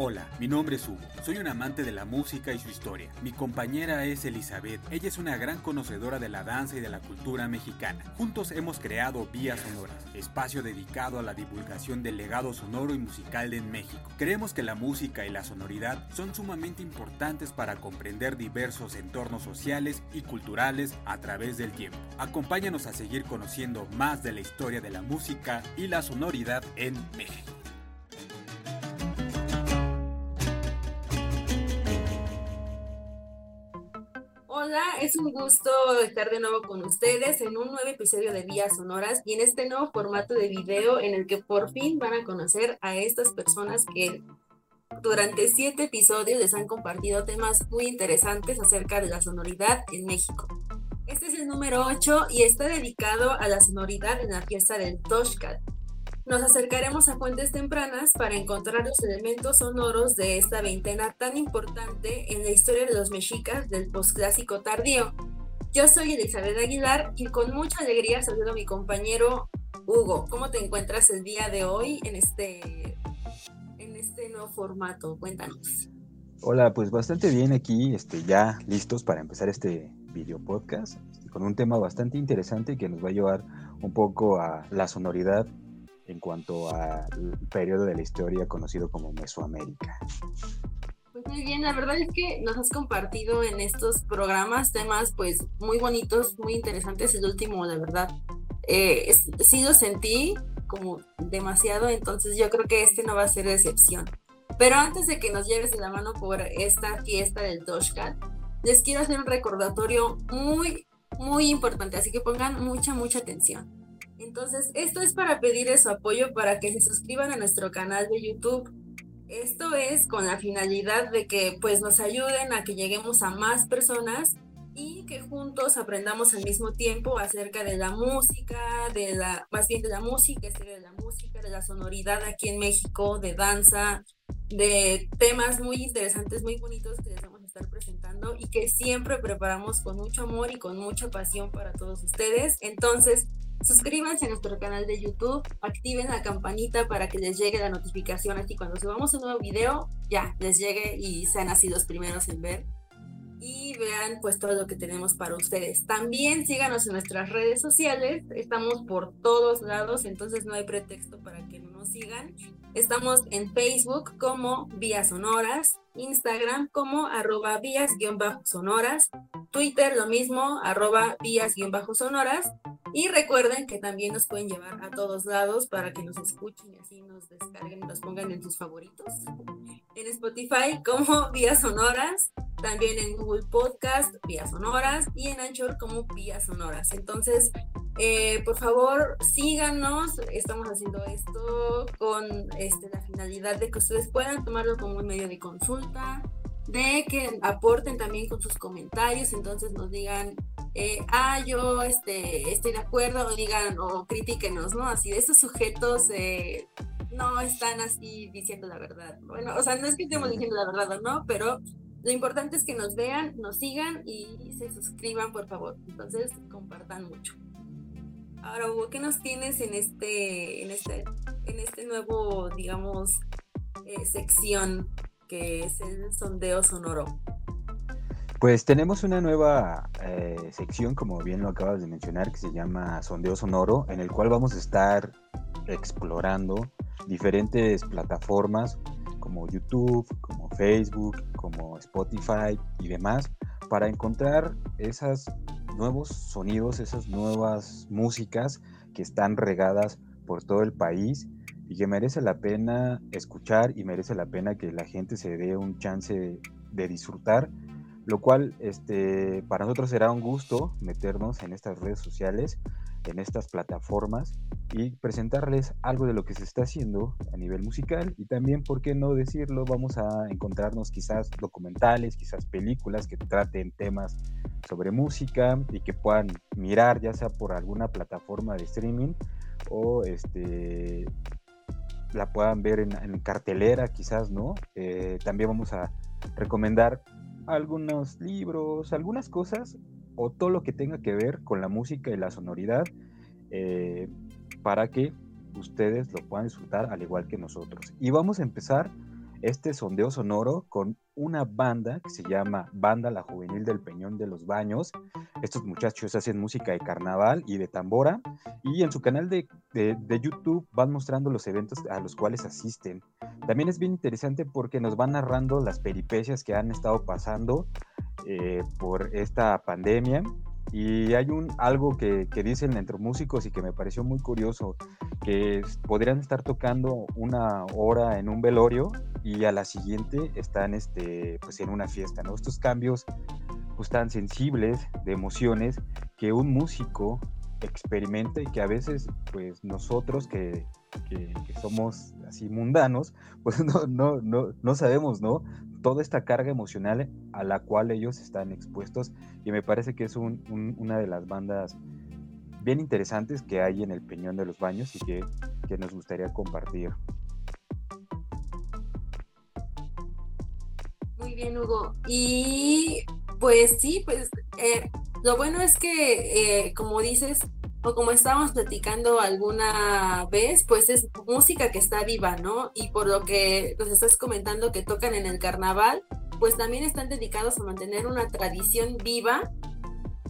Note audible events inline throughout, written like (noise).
Hola, mi nombre es Hugo. Soy un amante de la música y su historia. Mi compañera es Elizabeth. Ella es una gran conocedora de la danza y de la cultura mexicana. Juntos hemos creado Vías Sonoras, espacio dedicado a la divulgación del legado sonoro y musical de México. Creemos que la música y la sonoridad son sumamente importantes para comprender diversos entornos sociales y culturales a través del tiempo. Acompáñanos a seguir conociendo más de la historia de la música y la sonoridad en México. Hola, es un gusto estar de nuevo con ustedes en un nuevo episodio de Vías Sonoras y en este nuevo formato de video en el que por fin van a conocer a estas personas que durante siete episodios les han compartido temas muy interesantes acerca de la sonoridad en México. Este es el número 8 y está dedicado a la sonoridad en la fiesta del Toshkat, nos acercaremos a fuentes tempranas para encontrar los elementos sonoros de esta veintena tan importante en la historia de los mexicas del posclásico tardío. Yo soy Elizabeth Aguilar y con mucha alegría saludo a mi compañero Hugo. ¿Cómo te encuentras el día de hoy en este, en este nuevo formato? Cuéntanos. Hola, pues bastante bien aquí, este, ya listos para empezar este video podcast con un tema bastante interesante que nos va a llevar un poco a la sonoridad en cuanto al periodo de la historia conocido como Mesoamérica. Pues muy bien, la verdad es que nos has compartido en estos programas temas pues muy bonitos, muy interesantes. El último, la verdad, eh, sí lo sentí como demasiado, entonces yo creo que este no va a ser excepción. Pero antes de que nos lleves de la mano por esta fiesta del Toshkat, les quiero hacer un recordatorio muy, muy importante, así que pongan mucha, mucha atención. Entonces, esto es para pedirles su apoyo para que se suscriban a nuestro canal de YouTube. Esto es con la finalidad de que pues nos ayuden a que lleguemos a más personas y que juntos aprendamos al mismo tiempo acerca de la música, de la, más bien de la música, de la música, de la sonoridad aquí en México, de danza, de temas muy interesantes, muy bonitos que les vamos estar presentando y que siempre preparamos con mucho amor y con mucha pasión para todos ustedes. Entonces, Suscríbanse a nuestro canal de YouTube, activen la campanita para que les llegue la notificación así cuando subamos un nuevo video, ya les llegue y sean así los primeros en ver. Y vean pues todo lo que tenemos para ustedes. También síganos en nuestras redes sociales, estamos por todos lados, entonces no hay pretexto para que no nos sigan. Estamos en Facebook como Vías Sonoras, Instagram como arroba vías-sonoras, Twitter lo mismo, arroba vías-sonoras y recuerden que también nos pueden llevar a todos lados para que nos escuchen y así nos descarguen y nos pongan en sus favoritos. En Spotify como (laughs) Vías Sonoras, también en Google Podcast, Vías Sonoras y en Anchor como Vías Sonoras. Entonces, eh, por favor, síganos. Estamos haciendo esto con este, la finalidad de que ustedes puedan tomarlo como un medio de consulta, de que aporten también con sus comentarios, entonces nos digan eh, ah, yo este, estoy de acuerdo, o digan, o critíquenos, ¿no? Así de estos sujetos eh, no están así diciendo la verdad. Bueno, o sea, no es que estemos diciendo la verdad o no, pero lo importante es que nos vean, nos sigan y se suscriban, por favor. Entonces, compartan mucho. Ahora, Hugo, ¿qué nos tienes en este, en este, en este nuevo, digamos, eh, sección que es el sondeo sonoro? Pues tenemos una nueva eh, sección, como bien lo acabas de mencionar, que se llama Sondeo Sonoro, en el cual vamos a estar explorando diferentes plataformas como YouTube, como Facebook, como Spotify y demás, para encontrar esos nuevos sonidos, esas nuevas músicas que están regadas por todo el país y que merece la pena escuchar y merece la pena que la gente se dé un chance de disfrutar lo cual este, para nosotros será un gusto meternos en estas redes sociales, en estas plataformas y presentarles algo de lo que se está haciendo a nivel musical y también, ¿por qué no decirlo? Vamos a encontrarnos quizás documentales, quizás películas que traten temas sobre música y que puedan mirar ya sea por alguna plataforma de streaming o este la puedan ver en, cartelera quizás, ¿no? Eh, también vamos a recomendar algunos libros, algunas cosas o todo lo que tenga que ver con la música y la sonoridad eh, para que ustedes lo puedan disfrutar al igual que nosotros. Y vamos a empezar este sondeo sonoro con una banda que se llama Banda La Juvenil del Peñón de los Baños. Estos muchachos hacen música de carnaval y de tambora y en su canal de, YouTube van mostrando los eventos a los cuales asisten. También es bien interesante porque nos van narrando las peripecias que han estado pasando eh, por esta pandemia y hay un algo que, que, dicen entre músicos y que me pareció muy curioso, que podrían estar tocando una hora en un velorio y a la siguiente están este, pues en una fiesta, ¿no? Estos cambios pues tan sensibles de emociones que un músico experimenta y que a veces pues nosotros que, que, somos así mundanos (laughs) pues no, no, no, no sabemos, ¿no? Toda esta carga emocional a la cual ellos están expuestos y me parece que es una de las bandas bien interesantes que hay en el Peñón de los Baños y que, nos gustaría compartir. Muy bien, Hugo. Y pues sí, pues eh, lo bueno es que, eh, como dices, o como estábamos platicando alguna vez, pues es música que está viva, ¿no? Y por lo que nos estás comentando que tocan en el carnaval, pues también están dedicados a mantener una tradición viva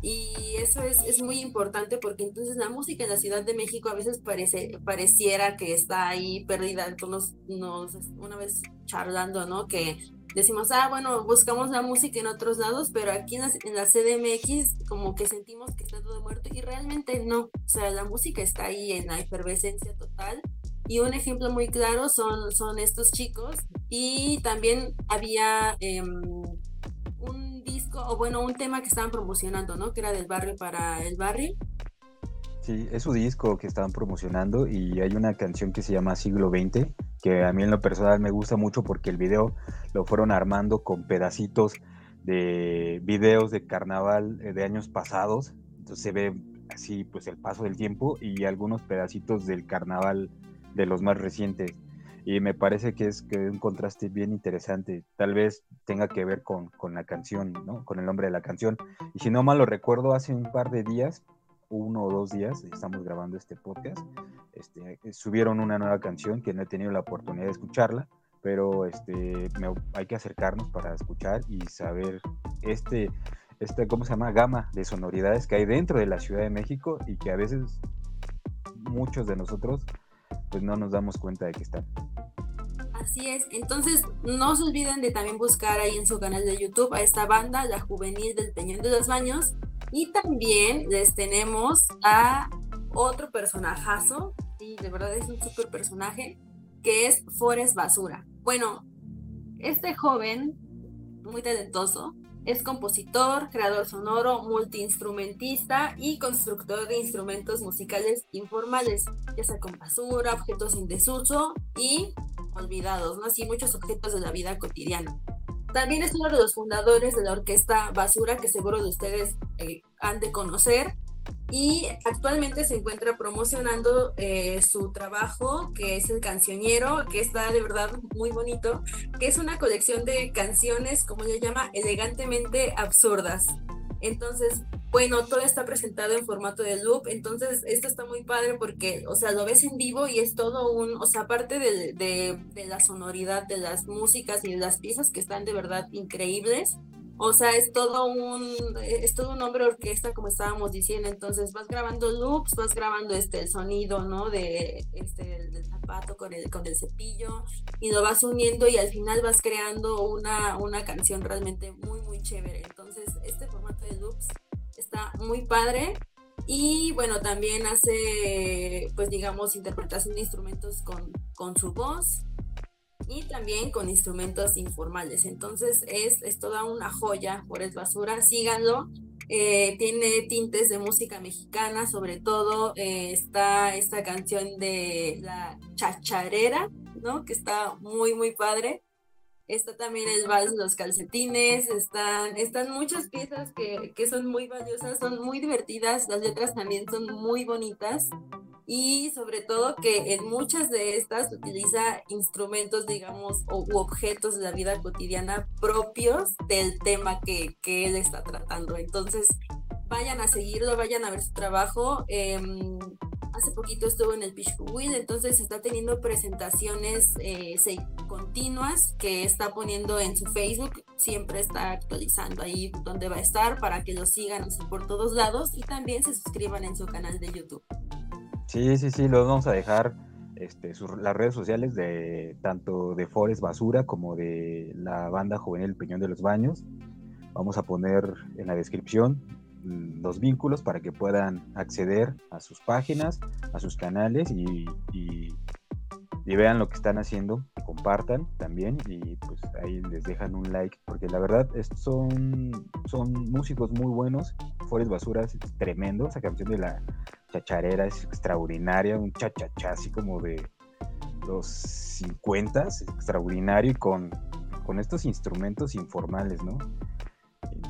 y eso es, es, muy importante porque entonces la música en la Ciudad de México a veces parece, pareciera que está ahí perdida. Entonces nos, una vez charlando, ¿no? Que decimos, ah, bueno, buscamos la música en otros lados, pero aquí en la, CDMX como que sentimos que está todo muerto y realmente no, o sea, la música está ahí en la efervescencia total. Y un ejemplo muy claro son, son estos chicos. Y también había em, un disco, o bueno, un tema que estaban promocionando, ¿no? Que era del barrio para el barrio. Sí, es su disco que estaban promocionando y hay una canción que se llama Siglo XX, que a mí en lo personal me gusta mucho porque el video lo fueron armando con pedacitos de videos de carnaval eh, de años pasados, entonces se ve así pues el paso del tiempo y algunos pedacitos del carnaval de los más recientes. Y me parece que es que un contraste bien interesante. Tal vez tenga que ver con, con la canción, ¿no? Con el nombre de la canción. Y si no mal lo recuerdo, hace un par de días uno o dos días, estamos grabando este podcast, este, subieron una nueva canción que no he tenido la oportunidad de escucharla, pero este, hay que acercarnos para escuchar y saber este, este, ¿cómo se llama? Gama de sonoridades que hay dentro de la Ciudad de México y que a veces muchos de nosotros pues no nos damos cuenta de que están. Así es, entonces no se olviden de también buscar ahí en su canal de YouTube a esta banda, La Juvenil del Peñón de los Baños, y también les tenemos a otro personajazo, y de verdad es un super personaje, que es Forest Basura. Bueno, este joven, muy talentoso, es compositor, creador sonoro, multiinstrumentista y constructor de instrumentos musicales informales, ya sea con basura, objetos en desuso y olvidados, ¿no? Así muchos objetos de la vida cotidiana. También es uno de los fundadores de la orquesta Basura, que seguro de ustedes eh, han de conocer. Y actualmente se encuentra promocionando eh, su trabajo, que es el cancionero, que está de verdad muy bonito, que es una colección de canciones, como ella llama, elegantemente absurdas. Entonces, bueno, todo está presentado en formato de loop, entonces esto está muy padre porque, o sea, lo ves en vivo y es todo un, o sea, aparte de, de, la sonoridad de las músicas y de las piezas que están de verdad increíbles, o sea, es todo un, es todo un hombre orquesta, como estábamos diciendo. Entonces vas grabando loops, vas grabando este el sonido, ¿no? De este del zapato con el, con el cepillo, y lo vas uniendo y al final vas creando una, una canción realmente muy, muy chévere. Entonces, este formato de loops está muy padre. Y bueno, también hace, pues digamos, interpretación de instrumentos con, con su voz y también con instrumentos informales. Entonces es, es toda una joya, por es basura, síganlo. Eh, tiene tintes de música mexicana, sobre todo eh, está esta canción de la chacharera, ¿no? Que está muy, muy padre. Está también el vals Los Calcetines, están, están muchas piezas que, que son muy valiosas, son muy divertidas, las letras también son muy bonitas y sobre todo que en muchas de estas utiliza instrumentos, digamos, o, u objetos de la vida cotidiana propios del tema que, que él está tratando. Entonces, vayan a seguirlo, vayan a ver su trabajo. Em, hace poquito estuvo en el Will, entonces está teniendo presentaciones eh, continuas que está poniendo en su Facebook. Siempre está actualizando ahí donde va a estar para que lo sigan por todos lados y también se suscriban en su canal de YouTube. Sí, sí, sí, los vamos a dejar este, las redes sociales de tanto de Forest Basura como de la banda juvenil Peñón de los Baños. Vamos a poner en la descripción los vínculos para que puedan acceder a sus páginas, a sus canales y, y, vean lo que están haciendo, compartan también y pues ahí les dejan un like porque la verdad son, son músicos muy buenos. Forest Basura es tremendo, esa canción de la chacharera es extraordinaria, un chachachá así como de los 50, es extraordinario y con, con estos instrumentos informales, ¿no?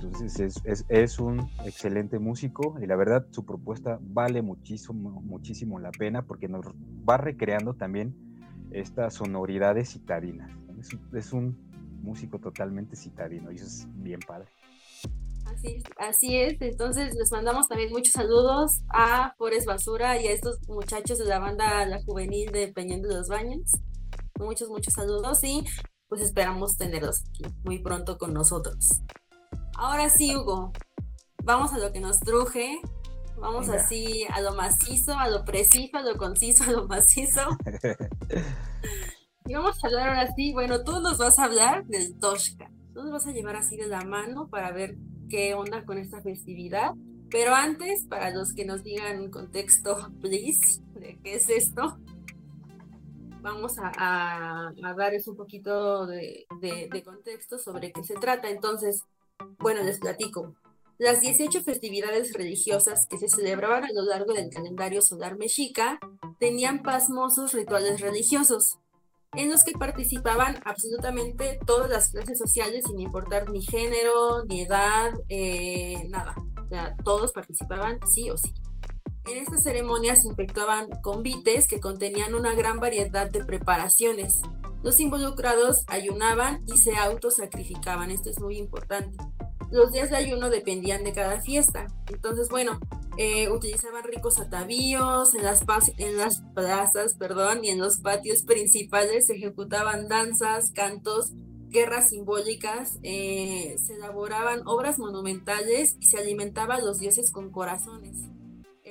Entonces es, un excelente músico y la verdad su propuesta vale muchísimo, muchísimo la pena porque nos va recreando también estas sonoridades citadinas. Es, es un músico totalmente citadino y eso es bien padre. Así, es, entonces les mandamos también muchos saludos a Forest Basura y a estos muchachos de la banda La Juvenil de Peñón de los Baños. Muchos, muchos saludos y pues esperamos tenerlos muy pronto con nosotros. Ahora sí, Hugo, vamos a lo que nos truje. Vamos así a lo macizo, a lo preciso, a lo conciso, a lo macizo. (laughs) y vamos a hablar ahora sí, bueno, tú nos vas a hablar del Toshka. Tú nos vas a llevar así de la mano para ver qué onda con esta festividad. Pero antes, para los que nos digan en contexto, please, de qué es esto, vamos a, darles un poquito de, de, contexto sobre qué se trata. Entonces, bueno, les platico. Las 18 festividades religiosas que se celebraban a lo largo del calendario solar mexica tenían pasmosos rituales religiosos en los que participaban absolutamente todas las clases sociales sin importar ni género, ni edad, eh, nada. O sea, todos participaban sí o sí. En estas ceremonias se efectuaban convites que contenían una gran variedad de preparaciones. Los involucrados ayunaban y se autosacrificaban, esto es muy importante. Los días de ayuno dependían de cada fiesta. Entonces, bueno, eh, utilizaban ricos atavíos, en las, en las plazas, perdón, y en los patios principales se ejecutaban danzas, cantos, guerras simbólicas, eh, se elaboraban obras monumentales y se alimentaban los dioses con corazones,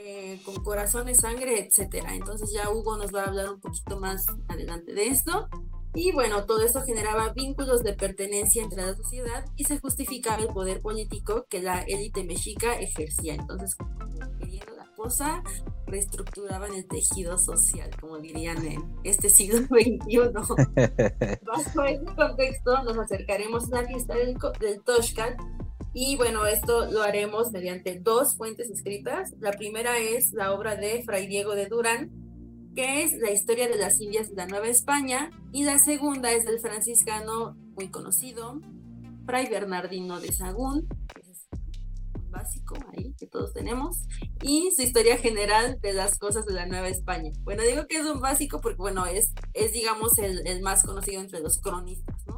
eh, con corazones, sangre, etcétera. Entonces ya Hugo nos va a hablar un poquito más adelante de esto. Y bueno, todo eso generaba vínculos de pertenencia entre la sociedad y se justificaba el poder político que la élite mexica ejercía. Entonces, queriendo la cosa, reestructuraban el tejido social, como dirían en este siglo (laughs) XXI. (laughs) Bajo este contexto, nos acercaremos a la fiesta del, del y bueno, esto lo haremos mediante dos fuentes escritas. La primera es la obra de Fray Diego de Durán, que es la historia de las Indias de la Nueva España, y la segunda es del franciscano muy conocido, Fray Bernardino de Sagún, que es básico ahí que todos tenemos, y su historia general de las cosas de la Nueva España. Bueno, digo que es un básico porque, bueno, es, es digamos, el, el más conocido entre los cronistas, ¿no?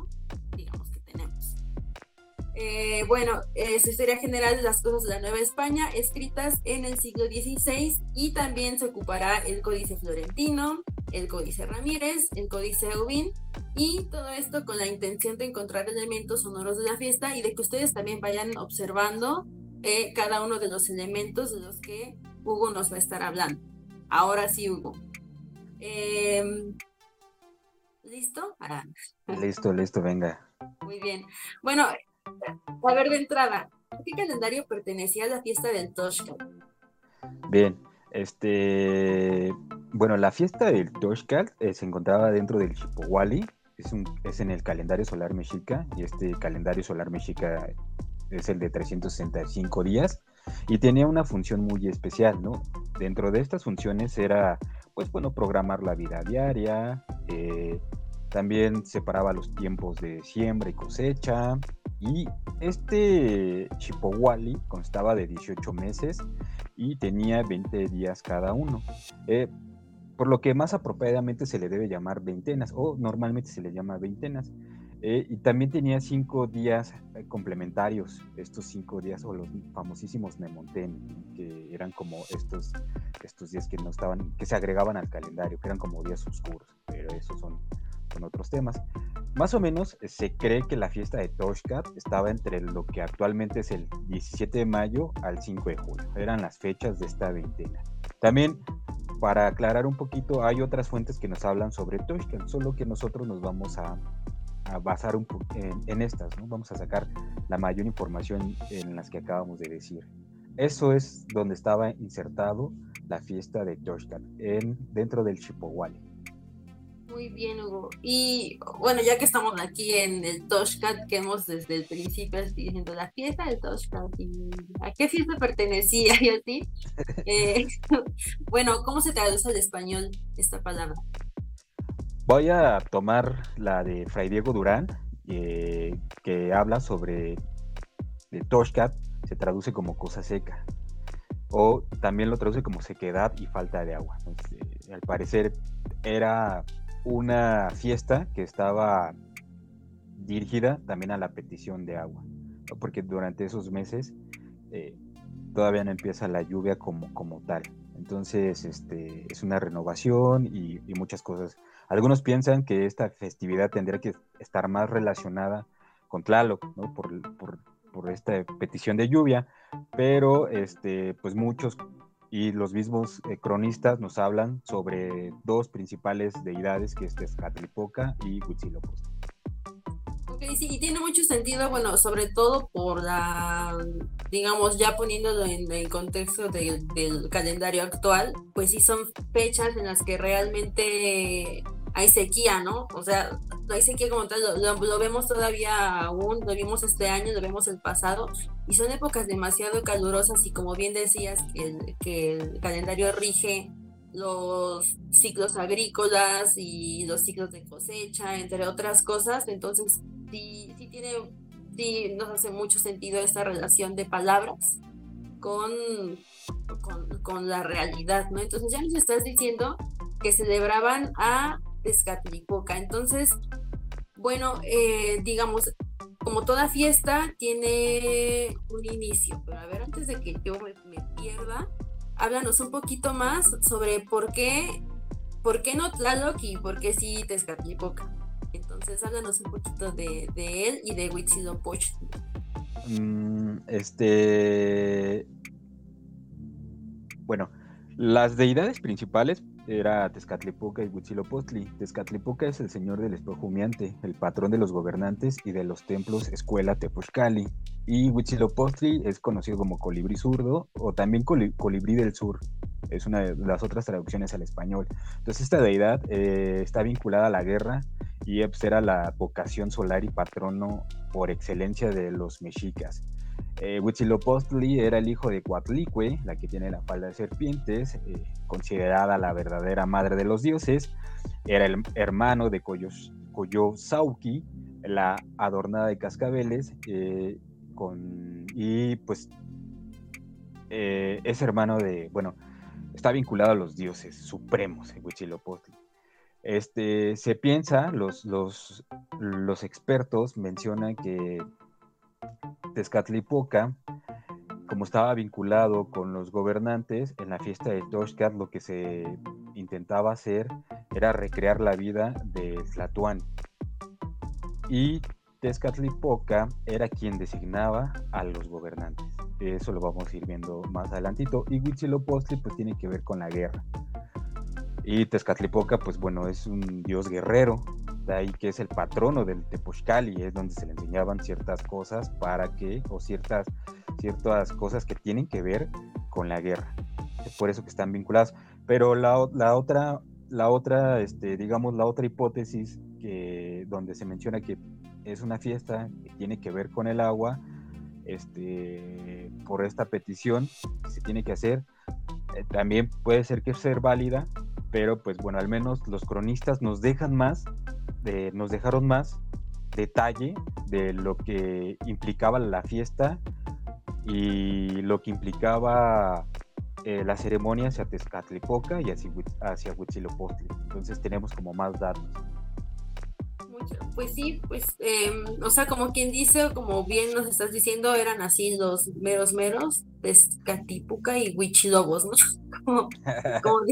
Eh, bueno, es historia general de las cosas de la Nueva España, escritas en el siglo XVI, y también se ocupará el Códice Florentino, el Códice Ramírez, el Códice Aubin, y todo esto con la intención de encontrar elementos sonoros de la fiesta y de que ustedes también vayan observando eh, cada uno de los elementos de los que Hugo nos va a estar hablando. Ahora sí, Hugo. Em, ¿Listo? Ah. Listo, listo, venga. Muy bien. Bueno, a ver, de entrada, qué calendario pertenecía a la fiesta del Toshka? Bien, este, bueno, la fiesta del Toshka eh, se encontraba dentro del Chipowali, es, es en el calendario solar mexica, y este calendario solar mexica es el de 365 días, y tenía una función muy especial, ¿no? Dentro de estas funciones era, pues bueno, programar la vida diaria, eh, también separaba los tiempos de siembra y cosecha, y este Chipowali constaba de 18 meses y tenía 20 días cada uno. Eh, por lo que más apropiadamente se le debe llamar veintenas o normalmente se le llama veintenas. Eh, y también tenía cinco días eh, complementarios, estos cinco días o los famosísimos Nemonten, que eran como estos, estos días que no estaban, que se agregaban al calendario, que eran como días oscuros, pero esos son con otros temas. Más o menos eh, se cree que la fiesta de Toshkat estaba entre lo que actualmente es el 17 de mayo al 5 de julio. Eran las fechas de esta veintena. También, para aclarar un poquito, hay otras fuentes que nos hablan sobre Toshkat, solo que nosotros nos vamos a, basar un en, en, estas, ¿no? Vamos a sacar la mayor información en las que acabamos de decir. Eso es donde estaba insertado la fiesta de Toshkat, en, dentro del Chipowale. Muy bien, Hugo. Y bueno, ya que estamos aquí en el Toshkat, que hemos desde el principio diciendo la fiesta del Toshkat y a qué fiesta pertenecía (laughs) y así. Eh, (laughs) bueno, ¿cómo se traduce al español esta palabra? Voy a tomar la de Fray Diego Durán, eh, que habla sobre el Toshkat, se traduce como cosa seca, o también lo traduce como sequedad y falta de agua. Eh, al parecer era una fiesta que estaba dirigida también a la petición de agua, porque durante esos meses eh, todavía no empieza la lluvia como, como tal. Entonces, este, es una renovación y, muchas cosas. Algunos piensan que esta festividad tendría que estar más relacionada con Tlaloc, ¿no? por, por, por esta petición de lluvia, pero este, pues muchos y los mismos eh, cronistas nos hablan sobre dos principales deidades que es Tezcatlipoca y Huitzilopochtli. Ok, sí, y tiene mucho sentido, bueno, sobre todo por la, digamos, ya poniéndolo en el contexto del calendario actual, pues sí son fechas en las que realmente hay sequía, ¿no? O sea, hay sequía como tal, lo, vemos todavía aún, lo vimos este año, lo vemos el pasado, y son épocas demasiado calurosas y como bien decías, que que el calendario rige los ciclos agrícolas y los ciclos de cosecha, entre otras cosas, entonces sí, sí tiene, sí nos hace mucho sentido esta relación de palabras con, con, con la realidad, ¿no? Entonces ya nos estás diciendo que celebraban a Tezcatlipoca. Entonces, bueno, eh, digamos, como toda fiesta tiene un inicio, pero a ver, antes de que yo me, pierda, háblanos un poquito más sobre por qué, por qué no Tlaloc y por qué sí Tezcatlipoca. Entonces, háblanos un poquito de, él y de Huitzilopochtli. Mm, este. Bueno, las deidades principales era Tezcatlipoca y Huitzilopochtli. Tezcatlipoca es el señor del espejo humeante, el patrón de los gobernantes y de los templos escuela Tepochcali. Y Huitzilopochtli es conocido como colibrí zurdo o también colibrí del sur. Es una de las otras traducciones al español. Entonces esta deidad eh, está vinculada a la guerra y pues, era la vocación solar y patrono por excelencia de los mexicas. Eh, Huitzilopochtli era el hijo de Coatlicue, la que tiene la falda de serpientes, eh, considerada la verdadera madre de los dioses. Era el hermano de Coyosauki, la adornada de cascabeles, eh, con, y pues es hermano de, bueno, está vinculado a los dioses supremos, Huitzilopochtli. Este, se piensa, los, los, los expertos mencionan que Tezcatlipoca, como estaba vinculado con los gobernantes, en la fiesta de Toshkat lo que se intentaba hacer era recrear la vida de Tlatuán. Y Tezcatlipoca era quien designaba a los gobernantes. Eso lo vamos a ir viendo más adelantito. Y Huitzilopochtli pues tiene que ver con la guerra. Y Tezcatlipoca, pues bueno, es un dios guerrero, de ahí que es el patrono del Tepochcali, es donde se le enseñaban ciertas cosas para que, o ciertas, ciertas cosas que tienen que ver con la guerra. Es por eso que están vinculadas. Pero la, la otra, la otra, este, digamos, la otra hipótesis que, donde se menciona que es una fiesta que tiene que ver con el agua, este, por esta petición que se tiene que hacer, eh, también puede ser que ser válida, pero pues bueno, al menos los cronistas nos dejan más, nos dejaron más detalle de lo que implicaba la fiesta y lo que implicaba eh, la ceremonia hacia Tezcatlipoca y hacia, hacia Huitzilopochtli. Entonces tenemos como más datos. Pues sí, pues, em, o sea, como quien dice, como bien nos estás diciendo, eran así los meros meros, Tezcatlipoca y Huichilobos, ¿no? (laughs) Como, (laughs) como,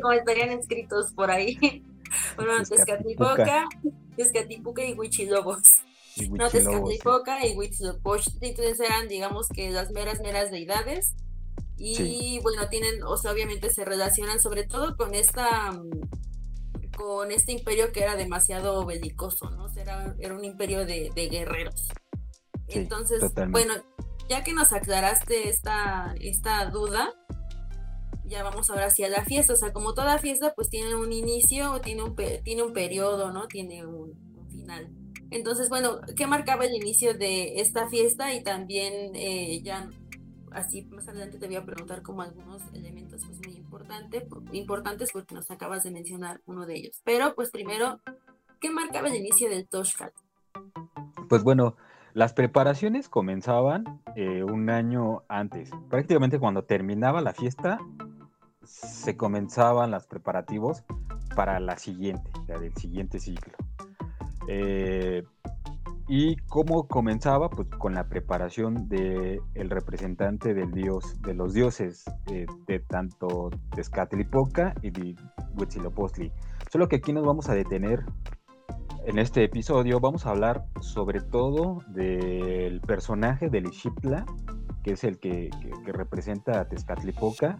como estarían escritos por ahí. (laughs) bueno, Tezcatlipoca, Tezcatlipoca y Huichilobos. No, Tezcatlipoca y Huitzilopochtli, entonces eran, digamos que las meras, meras deidades. Y bueno, tienen, o sea, obviamente se relacionan sobre todo con esta con este imperio que era demasiado belicoso, ¿no? era, era un imperio de, guerreros. Entonces, bueno, ya que nos aclaraste esta, esta duda, ya vamos ahora hacia la fiesta. O sea, como toda fiesta, pues tiene un inicio, tiene un, tiene un periodo, ¿no? Tiene un, final. Entonces, bueno, ¿qué marcaba el inicio de esta fiesta? Y también eh, ya así más adelante te voy a preguntar como algunos elementos pues, muy importante, importantes porque nos acabas de mencionar uno de ellos. Pero pues primero, ¿qué marcaba el inicio del Toshkat? Pues bueno, las preparaciones comenzaban eh, un año antes. Prácticamente cuando terminaba la fiesta, se comenzaban los preparativos para la siguiente, la del siguiente ciclo. Eh, ¿Y cómo comenzaba? Pues con la preparación del el representante del dios, de los dioses eh, de tanto Tezcatlipoca y de Huitzilopochtli. Solo que aquí nos vamos a detener en este episodio. Vamos a hablar sobre todo del personaje del Ixiptla, que es el que, representa a Tezcatlipoca.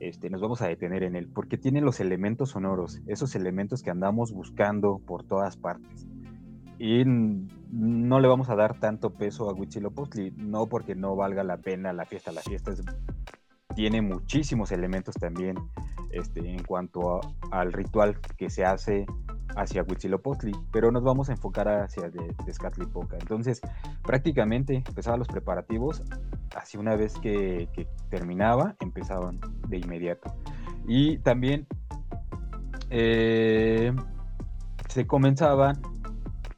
Este, nos vamos a detener en él, porque tiene los elementos sonoros, esos elementos que andamos buscando por todas partes y no le vamos a dar tanto peso a Huitzilopochtli, no porque no valga la pena la fiesta, la fiesta tiene muchísimos elementos también este, en cuanto al ritual que se hace hacia Huitzilopochtli, pero nos vamos a enfocar hacia Tezcatlipoca. Entonces, prácticamente empezaban los preparativos, así una vez que, terminaba, empezaban de inmediato. Y también eh, se comenzaban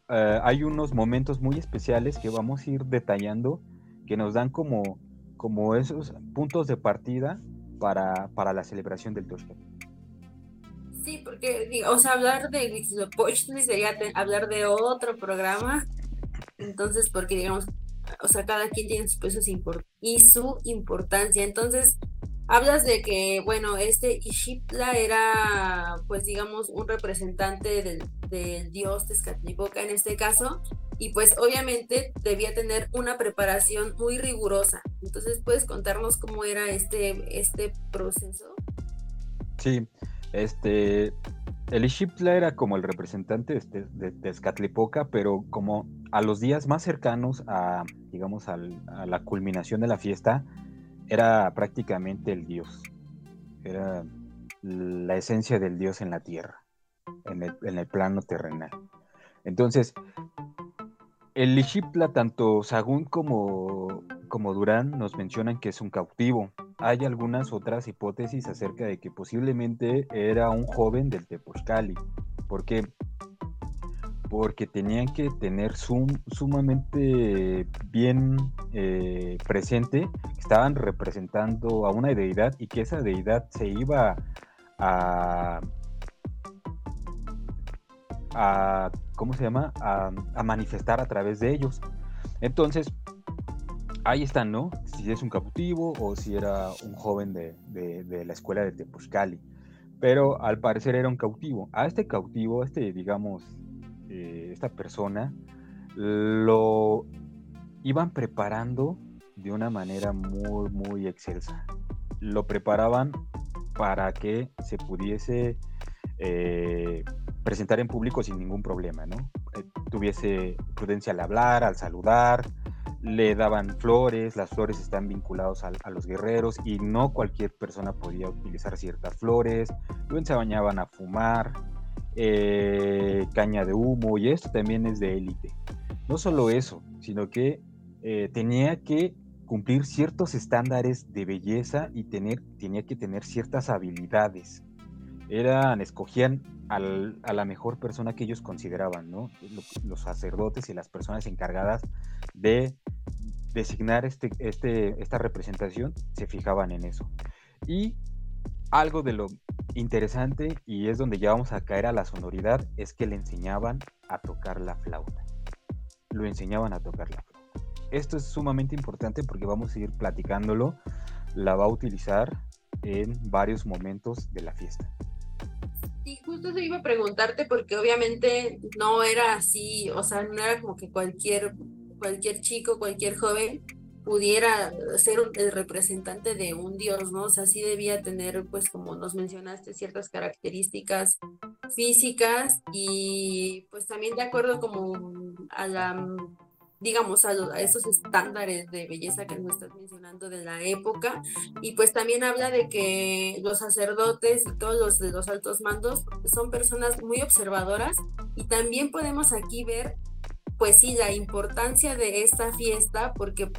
eh, hay unos momentos muy especiales que vamos a ir detallando que nos dan como, como esos puntos de partida para, para la celebración del Toshka. Sí, porque, o hablar de Huitzilopochtli sería hablar de otro programa. Entonces, porque digamos, o sea, cada quien tiene sus pesos y su importancia. Entonces, hablas de que, bueno, este Ishipla era, pues digamos, un representante del, del dios Tezcatlipoca en este caso, y pues obviamente debía tener una preparación muy rigurosa. Entonces, ¿puedes contarnos cómo era este, este proceso? Sí, este, el Ishipla era como el representante este, de, Tezcatlipoca, pero como a los días más cercanos a, digamos, a la culminación de la fiesta, era prácticamente el dios, era la esencia del dios en la tierra, en el, plano terrenal. Entonces, el Lishipla, tanto Sagún como, como Durán nos mencionan que es un cautivo. Hay algunas otras hipótesis acerca de que posiblemente era un joven del Tepozcali, porque porque tenían que tener sumamente bien eh, presente que estaban representando a una deidad y que esa deidad se iba a, ¿cómo se llama? A, manifestar a través de ellos. Entonces, ahí están, ¿no? Si es un cautivo o si era un joven de, la escuela de Tepozcali. Pero al parecer era un cautivo. A este cautivo, este, digamos, eh, esta persona, lo iban preparando de una manera muy, muy excelsa. Lo preparaban para que se pudiese eh, presentar en público sin ningún problema, ¿no? Eh, tuviese prudencia al hablar, al saludar, le daban flores, las flores están vinculadas a, los guerreros y no cualquier persona podía utilizar ciertas flores, lo enseñaban a fumar, eh, caña de humo y esto también es de élite. No solo eso, sino que eh, tenía que cumplir ciertos estándares de belleza y tener, tenía que tener ciertas habilidades. Eran, escogían a la mejor persona que ellos consideraban, ¿no? Los sacerdotes y las personas encargadas de designar este, este, esta representación se fijaban en eso. Y algo de lo interesante y es donde ya vamos a caer a la sonoridad es que le enseñaban a tocar la flauta. Lo enseñaban a tocar la flauta. Esto es sumamente importante porque vamos a ir platicándolo. La va a utilizar en varios momentos de la fiesta. Sí, justo eso iba a preguntarte porque obviamente no era así, o sea, no era como que cualquier, cualquier chico, cualquier joven pudiera ser el representante de un dios, ¿no? O sea, sí debía tener, pues como nos mencionaste, ciertas características físicas y pues también de acuerdo como a la digamos, a, esos estándares de belleza que nos estás mencionando de la época. Y pues también habla de que los sacerdotes y todos los de los altos mandos son personas muy observadoras y también podemos aquí ver, pues sí, la importancia de esta fiesta, porque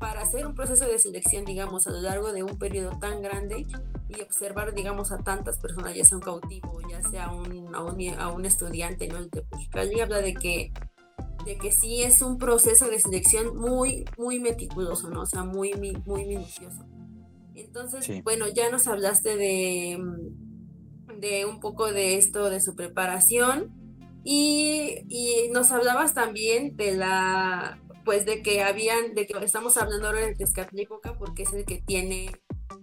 para hacer un proceso de selección, digamos, a lo largo de un periodo tan grande y observar, digamos, a tantas personas, ya sea un cautivo, ya sea un, a, un, a un estudiante, ¿no? El de habla de que de que sí es un proceso de selección muy, muy meticuloso, ¿no? O sea, muy, muy minucioso. Entonces, bueno, ya nos hablaste de, de un poco de esto, de su preparación, y, y, nos hablabas también de la, pues de que habían, de que estamos hablando ahora de Tezcatlipoca porque es el que tiene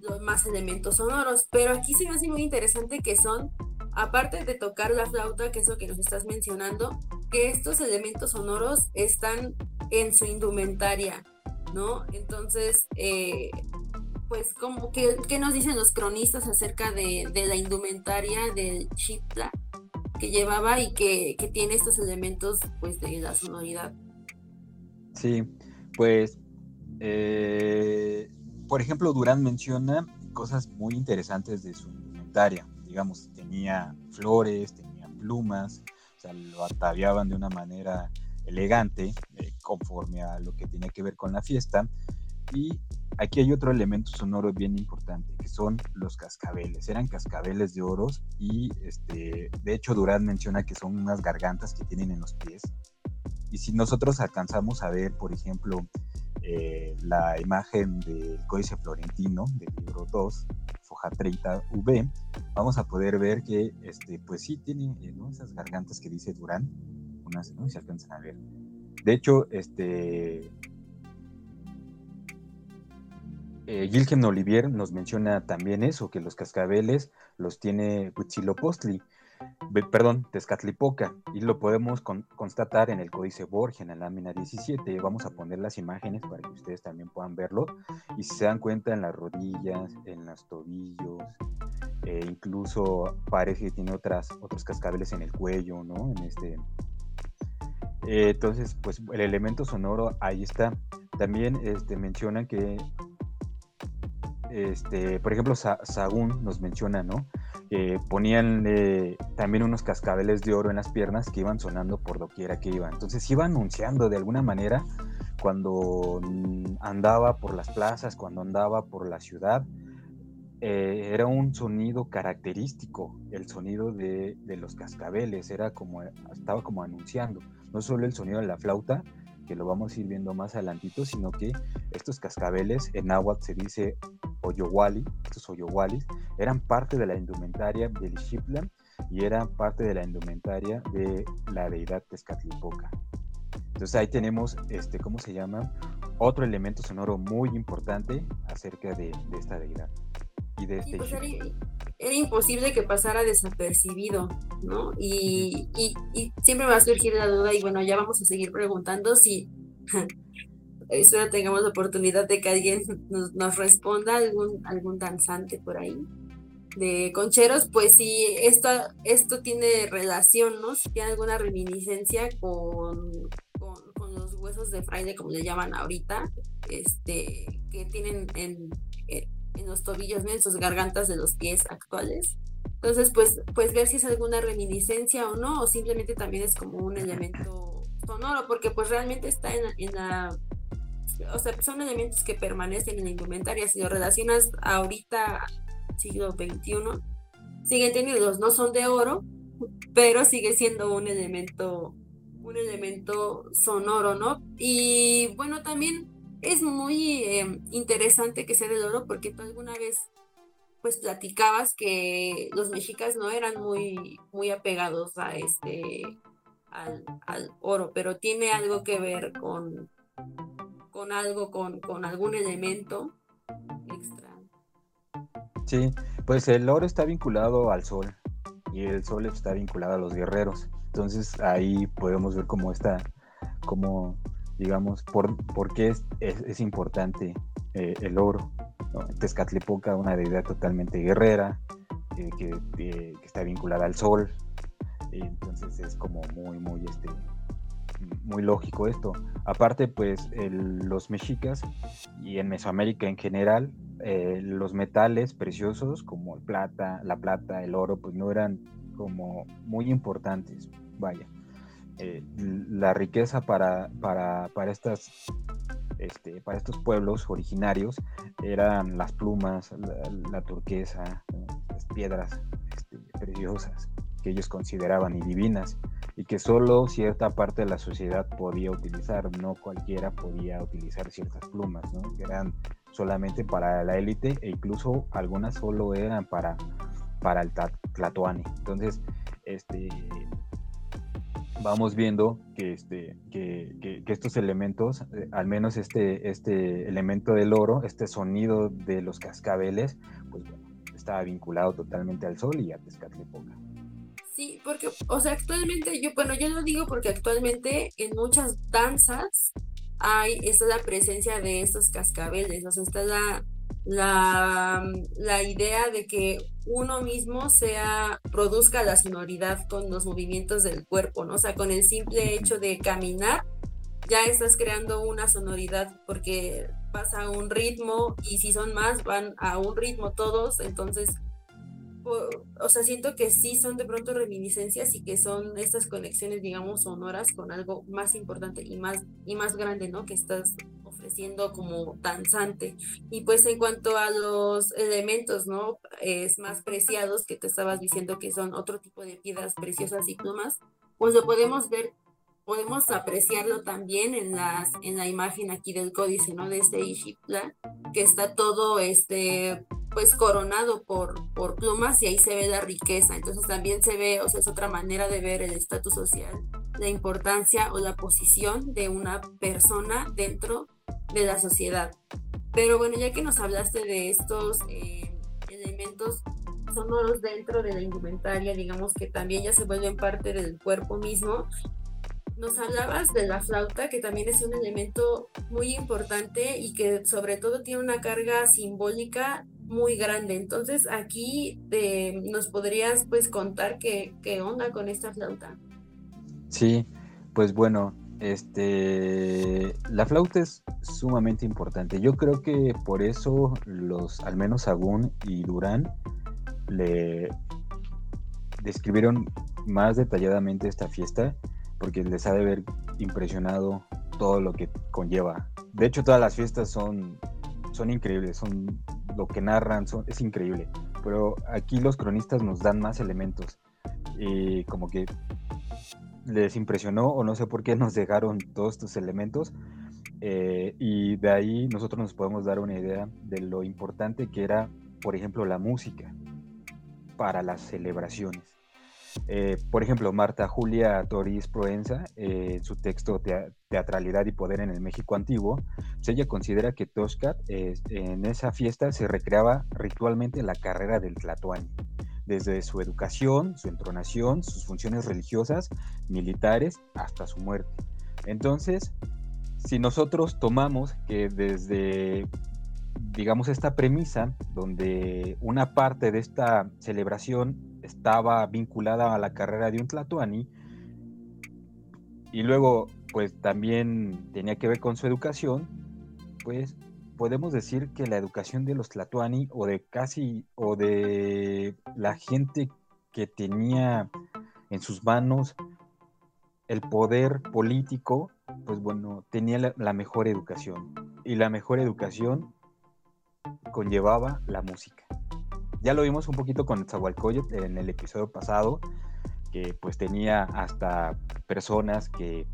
los más elementos sonoros, pero aquí se me hace muy interesante que son aparte de tocar la flauta, que es lo que nos estás mencionando, que estos elementos sonoros están en su indumentaria, ¿no? Entonces, eh, pues, como que, ¿qué nos dicen los cronistas acerca de, la indumentaria del chipla que llevaba y que, tiene estos elementos, pues, de la sonoridad? Sí, pues, eh, por ejemplo, Durán menciona cosas muy interesantes de su indumentaria digamos, tenía flores, tenía plumas, o sea, lo ataviaban de una manera elegante, eh, conforme a lo que tenía que ver con la fiesta. Y aquí hay otro elemento sonoro bien importante, que son los cascabeles. Eran cascabeles de oros y este, de hecho Durán menciona que son unas gargantas que tienen en los pies. Y si nosotros alcanzamos a ver, por ejemplo, eh, la imagen del Códice Florentino del libro 2, foja 30V, vamos a poder ver que, este, pues sí, tiene eh, esas gargantas que dice Durán, unas, ¿no? Se alcanzan a ver. De hecho, este, eh, Gilgen Olivier nos menciona también eso, que los cascabeles los tiene Huitzilopochtli perdón, Tezcatlipoca, y lo podemos constatar en el Códice Borgia, en la lámina 17. Vamos a poner las imágenes para que ustedes también puedan verlo. Y se dan cuenta, en las rodillas, en los tobillos, e incluso parece que tiene otras, otros cascabeles en el cuello, ¿no? En este. Eh, entonces, pues el elemento sonoro ahí está. También este, mencionan que este, por ejemplo, Sagún nos menciona, ¿no? Ponían también unos cascabeles de oro en las piernas que iban sonando por doquiera que iban. Entonces iba anunciando de alguna manera cuando andaba por las plazas, cuando andaba por la ciudad. Eh, era un sonido característico, el sonido de, de, los cascabeles, era como, estaba como anunciando, no solo el sonido de la flauta, que lo vamos a ir viendo más adelantito, sino que estos cascabeles en náhuatl se dice Oyowali, estos Oyowalis, eran parte de la indumentaria del Ixiplan y eran parte de la indumentaria de la deidad Tezcatlipoca. Entonces ahí tenemos, este, ¿cómo se llama? Otro elemento sonoro muy importante acerca de, esta deidad y de este pues era, imposible que pasara desapercibido, ¿no? Y, y, siempre va a surgir la duda y bueno, ya vamos a seguir preguntando si (laughs) espero tengamos la oportunidad de que alguien nos, responda, algún, algún danzante por ahí de concheros, pues si esto, esto tiene relación, ¿no? Si tiene alguna reminiscencia con, con, los huesos de fraile, como le llaman ahorita, este, que tienen en, en los tobillos, ¿no? en sus gargantas de los pies actuales. Entonces, pues, pues ver si es alguna reminiscencia o no, o simplemente también es como un elemento sonoro, porque pues realmente está en, en la o sea, son elementos que permanecen en la indumentaria. Si lo relacionas ahorita, siglo XXI, siguen teniendo, no son de oro, pero sigue siendo un elemento, un elemento sonoro, ¿no? Y bueno, también es muy em, interesante que sea del oro porque tú alguna vez pues platicabas que los mexicas no eran muy, muy apegados a este al, al oro, pero tiene algo que ver con, con algo, con, con algún elemento extra. Sí, pues el oro está vinculado al sol y el sol está vinculado a los guerreros. Entonces ahí podemos ver cómo está, digamos, por, por qué es, es, importante eh, el oro. Tezcatlipoca, una deidad totalmente guerrera, que, que, está vinculada al sol. Entonces es como muy, muy, este, muy lógico esto. Aparte, pues los mexicas y en Mesoamérica en general, eh, los metales preciosos como plata, la plata, el oro, pues no eran como muy importantes. Vaya, eh, la riqueza para, para, para estas este, para estos pueblos originarios eran las plumas, la, turquesa, las piedras este, preciosas que ellos consideraban y divinas y que solo cierta parte de la sociedad podía utilizar, no cualquiera podía utilizar ciertas plumas, ¿no? eran solamente para la élite e incluso algunas solo eran para, para el Tlatoani. Entonces, este, vamos viendo que, este, que, estos elementos, eh, al menos este, este elemento del oro, este sonido de los cascabeles, pues bueno, estaba vinculado totalmente al sol y a Tezcatlipoca. Sí, porque, o sea, actualmente, yo, bueno, yo lo digo porque actualmente en muchas danzas hay, está la presencia de estos cascabeles, o sea, está la, la, la idea de que uno mismo sea, produzca la sonoridad con los movimientos del cuerpo, ¿no? O sea, con el simple hecho de caminar, ya estás creando una sonoridad porque pasa a un ritmo y si son más van a un ritmo todos, entonces o sea, siento que sí son de pronto reminiscencias y que son estas conexiones, digamos, sonoras con algo más importante y más, y más grande, ¿no? Que estás ofreciendo como danzante. Y pues en cuanto a los elementos, ¿no? Es más preciados que te estabas diciendo que son otro tipo de piedras preciosas y plumas, pues lo podemos ver podemos apreciarlo también en las en la imagen aquí del códice no de este Ishipla que está todo este pues coronado por por plumas y ahí se ve la riqueza entonces también se ve o sea es otra manera de ver el estatus social la importancia o la posición de una persona dentro de la sociedad pero bueno ya que nos hablaste de estos eh, elementos sonoros dentro de la indumentaria, digamos que también ya se vuelven parte del cuerpo mismo nos hablabas de la flauta, que también es un elemento muy importante y que sobre todo tiene una carga simbólica muy grande. Entonces aquí eh, nos podrías pues contar qué, qué onda con esta flauta. Sí, pues bueno, este, la flauta es sumamente importante. Yo creo que por eso los, al menos Sagún y Durán, le describieron más detalladamente esta fiesta porque les ha de haber impresionado todo lo que conlleva. De hecho, todas las fiestas son, son increíbles, son lo que narran, son, es increíble. Pero aquí los cronistas nos dan más elementos. Y como que les impresionó o no sé por qué nos dejaron todos estos elementos. Eh, y de ahí nosotros nos podemos dar una idea de lo importante que era, por ejemplo, la música para las celebraciones. Eh, por ejemplo, Marta Julia Toriz Proenza, eh, en su texto Teatralidad y Poder en el México Antiguo, pues ella considera que Toscat en esa fiesta se recreaba ritualmente la carrera del Tlatoani, desde su educación, su entronación, sus funciones religiosas, militares, hasta su muerte. Entonces, si nosotros tomamos que desde digamos, esta premisa donde una parte de esta celebración estaba vinculada a la carrera de un Tlatoani y luego pues también tenía que ver con su educación, pues podemos decir que la educación de los Tlatoani o de casi o de la gente que tenía en sus manos el poder político, pues bueno, tenía la, la mejor educación. Y la mejor educación conllevaba la música. Ya lo vimos un poquito con Zahualcoyot en el episodio pasado, que pues tenía hasta personas que,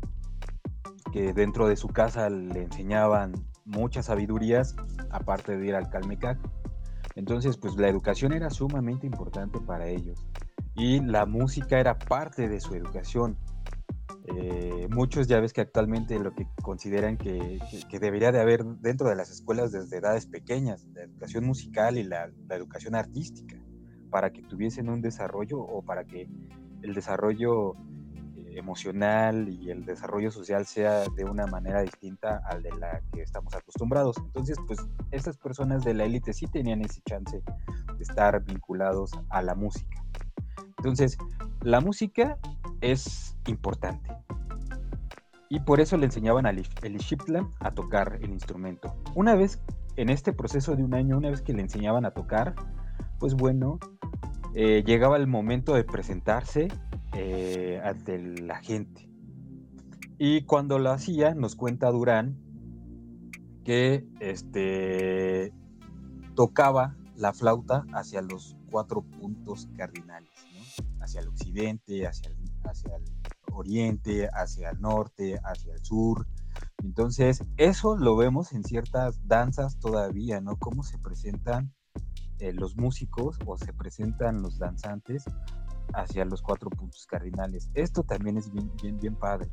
que dentro de su casa le enseñaban muchas sabidurías, aparte de ir al Calmecac. Entonces, pues la educación era sumamente importante para ellos. Y la música era parte de su educación. Eh, muchos ya ves que actualmente lo que consideran que, debería de haber dentro de las escuelas desde edades pequeñas, la educación musical y la, educación artística, para que tuviesen un desarrollo o para que el desarrollo emocional y el desarrollo social sea de una manera distinta al de la que estamos acostumbrados. Entonces, pues estas personas de la élite sí tenían ese chance de estar vinculados a la música. Entonces, la música es importante. Y por eso le enseñaban a Elishiptla a tocar el instrumento. Una vez en este proceso de un año, una vez que le enseñaban a tocar, pues bueno, eh, llegaba el momento de presentarse eh, ante la gente. Y cuando lo hacía, nos cuenta Durán que este, tocaba la flauta hacia los cuatro puntos cardinales, hacia el occidente, hacia hacia el oriente, hacia el norte, hacia el sur, entonces, eso lo vemos en ciertas danzas todavía, ¿no? Cómo se presentan eh, los músicos o se presentan los danzantes hacia los cuatro puntos cardinales. Esto también es bien, bien, bien padre.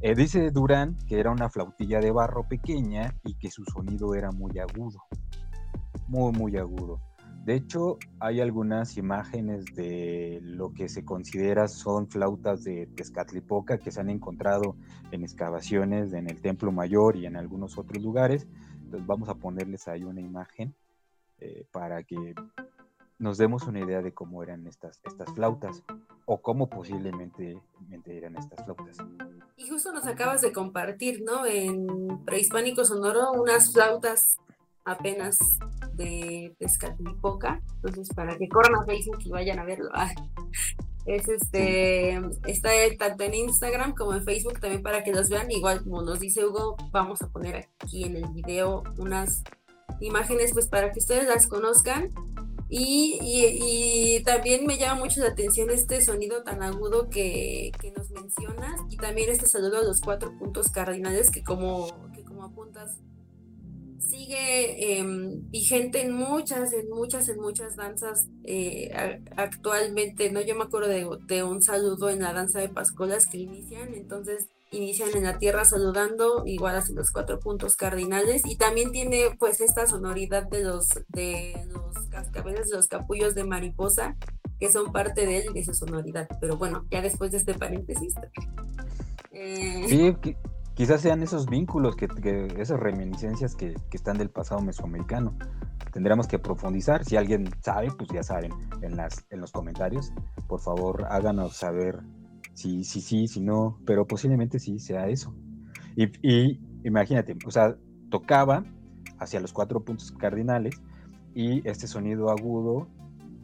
Eh, dice Durán que era una flautilla de barro pequeña y que su sonido era muy agudo, muy, muy agudo. De hecho, hay algunas imágenes de lo que se considera son flautas de Tezcatlipoca que se han encontrado en excavaciones en el Templo Mayor y en algunos otros lugares. Entonces vamos a ponerles ahí una imagen eh, para que nos demos una idea de cómo eran estas, estas flautas o cómo posiblemente eran estas flautas. Y justo nos acabas de compartir, ¿no? En Prehispánico Sonoro unas flautas apenas de Tezcatlipoca, entonces para que corran a Facebook y vayan a verlo. Es este, está tanto en Instagram como en Facebook también para que los vean. Igual como nos dice Hugo, vamos a poner aquí en el video unas imágenes pues para que ustedes las conozcan. Y, y, también me llama mucho la atención este sonido tan agudo que, que, nos mencionas y también este saludo a los cuatro puntos cardinales que como, que como apuntas sigue em, vigente en muchas, en muchas, en muchas danzas eh, actualmente, ¿no? Yo me acuerdo de, un saludo en la danza de Pascolas que inician, entonces inician en la tierra saludando, igual así los cuatro puntos cardinales, y también tiene pues esta sonoridad de los, de los cascabeles, de los capullos de mariposa, que son parte de él, de esa sonoridad. Pero bueno, ya después de este paréntesis. Eh... Sí, quizás sean esos vínculos, que, esas reminiscencias que, están del pasado mesoamericano. Tendríamos que profundizar. Si alguien sabe, pues ya saben, en, las, en los comentarios, por favor háganos saber si sí, si, si, no, pero posiblemente sí sea eso. Y, imagínate, o sea, tocaba hacia los cuatro puntos cardinales y este sonido agudo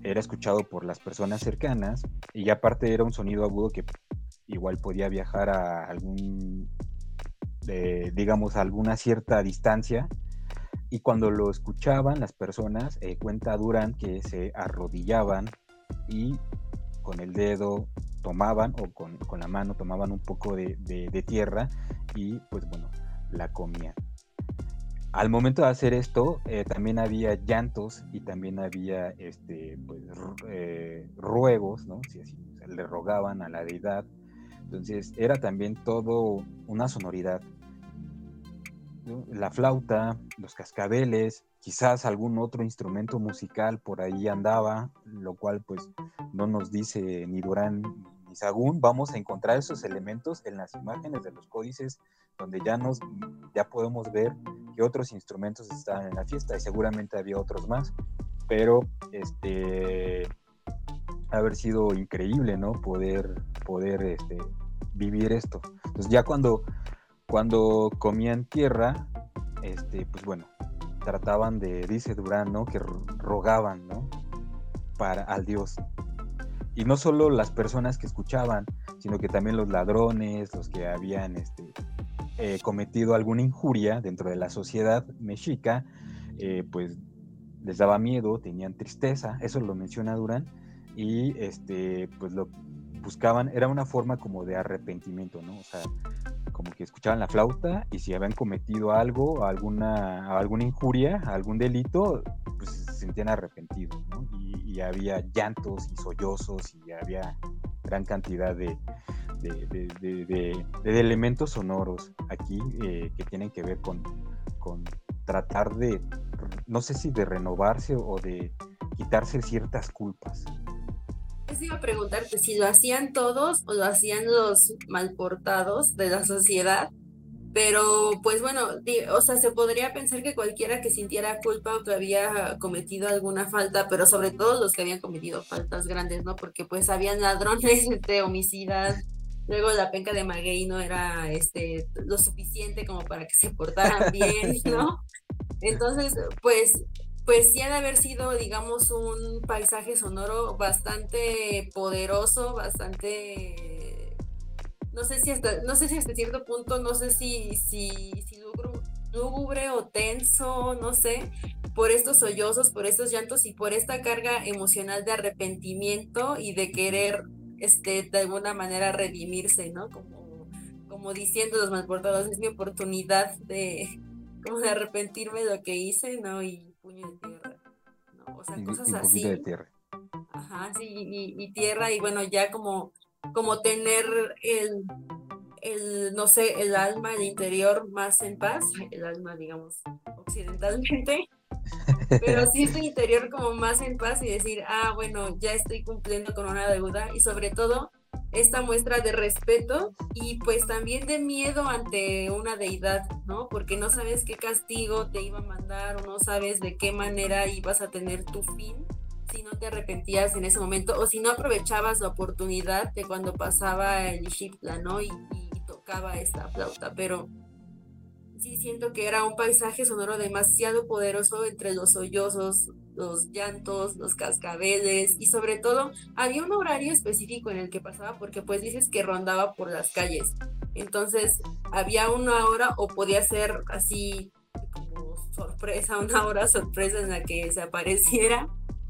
era escuchado por las personas cercanas y aparte era un sonido agudo que igual podía viajar a algún digamos, alguna cierta distancia. Y cuando lo escuchaban las personas, eh, cuenta Durán que se arrodillaban y con el dedo tomaban o con, la mano tomaban un poco de, tierra y pues bueno, la comían. Al momento de hacer esto, eh, también había llantos y también había este, pues, eh, ruegos, ¿no? Si así, le rogaban a la deidad entonces era también todo una sonoridad. La flauta, los cascabeles, quizás algún otro instrumento musical por ahí andaba, lo cual pues no nos dice ni Durán ni Sagún. Vamos a encontrar esos elementos en las imágenes de los códices donde ya nos ya podemos ver que otros instrumentos estaban en la fiesta y seguramente había otros más, pero este haber sido increíble, ¿no? Poder poder este, vivir esto. Entonces ya cuando, cuando comían tierra, este, pues bueno, trataban de, dice Durán, ¿no? Que rogaban, ¿no? Para al Dios. Y no solo las personas que escuchaban, sino que también los ladrones, los que habían este, eh, cometido alguna injuria dentro de la sociedad mexica, eh, pues les daba miedo, tenían tristeza, eso lo menciona Durán, y este, pues lo, buscaban, era una forma como de arrepentimiento, ¿no? O sea, como que escuchaban la flauta y si habían cometido algo, alguna, alguna injuria, algún delito, pues se sentían arrepentidos, ¿no? Y, había llantos y sollozos y había gran cantidad de, de, elementos sonoros aquí eh, que tienen que ver con, con tratar de, no sé si de renovarse o de quitarse ciertas culpas. Iba a preguntarte si lo hacían todos o lo hacían los malportados de la sociedad, pero pues bueno, o sea, se podría pensar que cualquiera que sintiera culpa o que había cometido alguna falta, pero sobre todo los que habían cometido faltas grandes, ¿no? Porque pues habían ladrones, (laughs) este, homicidas, luego la penca de maguey no era este, lo suficiente como para que se portaran bien, ¿no? (laughs) Entonces, pues pues sí ha de haber sido, digamos, un paisaje sonoro bastante poderoso, bastante, no sé si hasta, no sé si hasta cierto punto, no sé si, si, si lúgubre o tenso, no sé, por estos sollozos, por estos llantos y por esta carga emocional de arrepentimiento y de querer, este, de alguna manera redimirse, ¿no? Como, como diciendo los malportados, es mi oportunidad de, como de arrepentirme de lo que hice, ¿no? Y puño de tierra, ¿no? O sea, cosas así. De tierra. Ajá, sí, y, tierra, y bueno, ya como, como tener el, el, no sé, el alma, el interior más en paz, el alma, digamos, occidentalmente, (laughs) pero sí el interior como más en paz y decir, ah, bueno, ya estoy cumpliendo con una deuda y sobre todo esta muestra de respeto y pues también de miedo ante una deidad, ¿no? Porque no sabes qué castigo te iba a mandar o no sabes de qué manera ibas a tener tu fin si no te arrepentías en ese momento o si no aprovechabas la oportunidad de cuando pasaba el Shipla, ¿no? Y, y tocaba esta flauta, pero sí siento que era un paisaje sonoro demasiado poderoso entre los sollozos, los llantos, los cascabeles y sobre todo había un horario específico en el que pasaba porque pues dices que rondaba por las calles. Entonces había una hora o podía ser así como sorpresa, (laughs) una hora sorpresa en la que se apareciera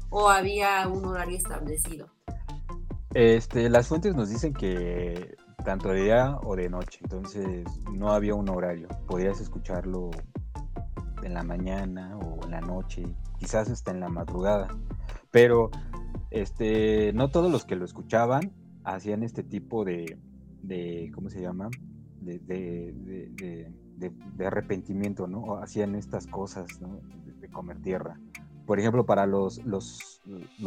o había un horario establecido. Este, las fuentes nos dicen que tanto de día o de noche, entonces no había un horario, podías escucharlo en la mañana o en la noche, quizás hasta en la madrugada, pero este, no todos los que lo escuchaban hacían este tipo de, de ¿cómo se llama? De, de, de, arrepentimiento, ¿no? hacían estas cosas, ¿no? De, comer tierra. Por ejemplo, para los, los,